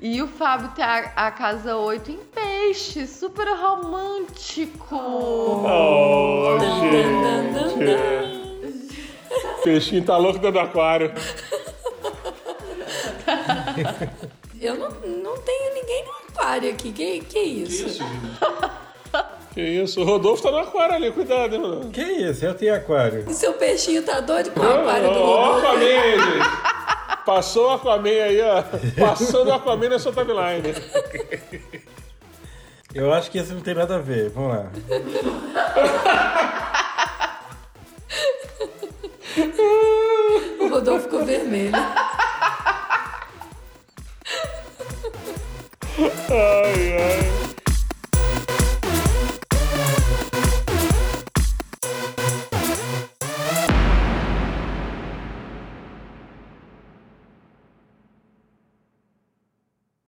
E o Fábio tem a, a casa 8 em peixe, super romântico. Oh, Dan, dan, gente. *laughs* Peixinho tá louco dentro do aquário. Eu não, não tenho ninguém no aquário aqui. Que, que isso? Que isso? O Rodolfo tá no aquário ali, cuidado, hein, Rodolfo. Que isso? Eu tenho aquário. E seu peixinho tá doido com o aquário do Ó, ó, Rodolfo? Aquaman aí, gente. Passou o Aquaman aí, ó. Passando o Aquaman na sua timeline. Eu acho que isso não tem nada a ver. Vamos lá. *laughs* O Rodolfo ficou vermelho. Ai, ai.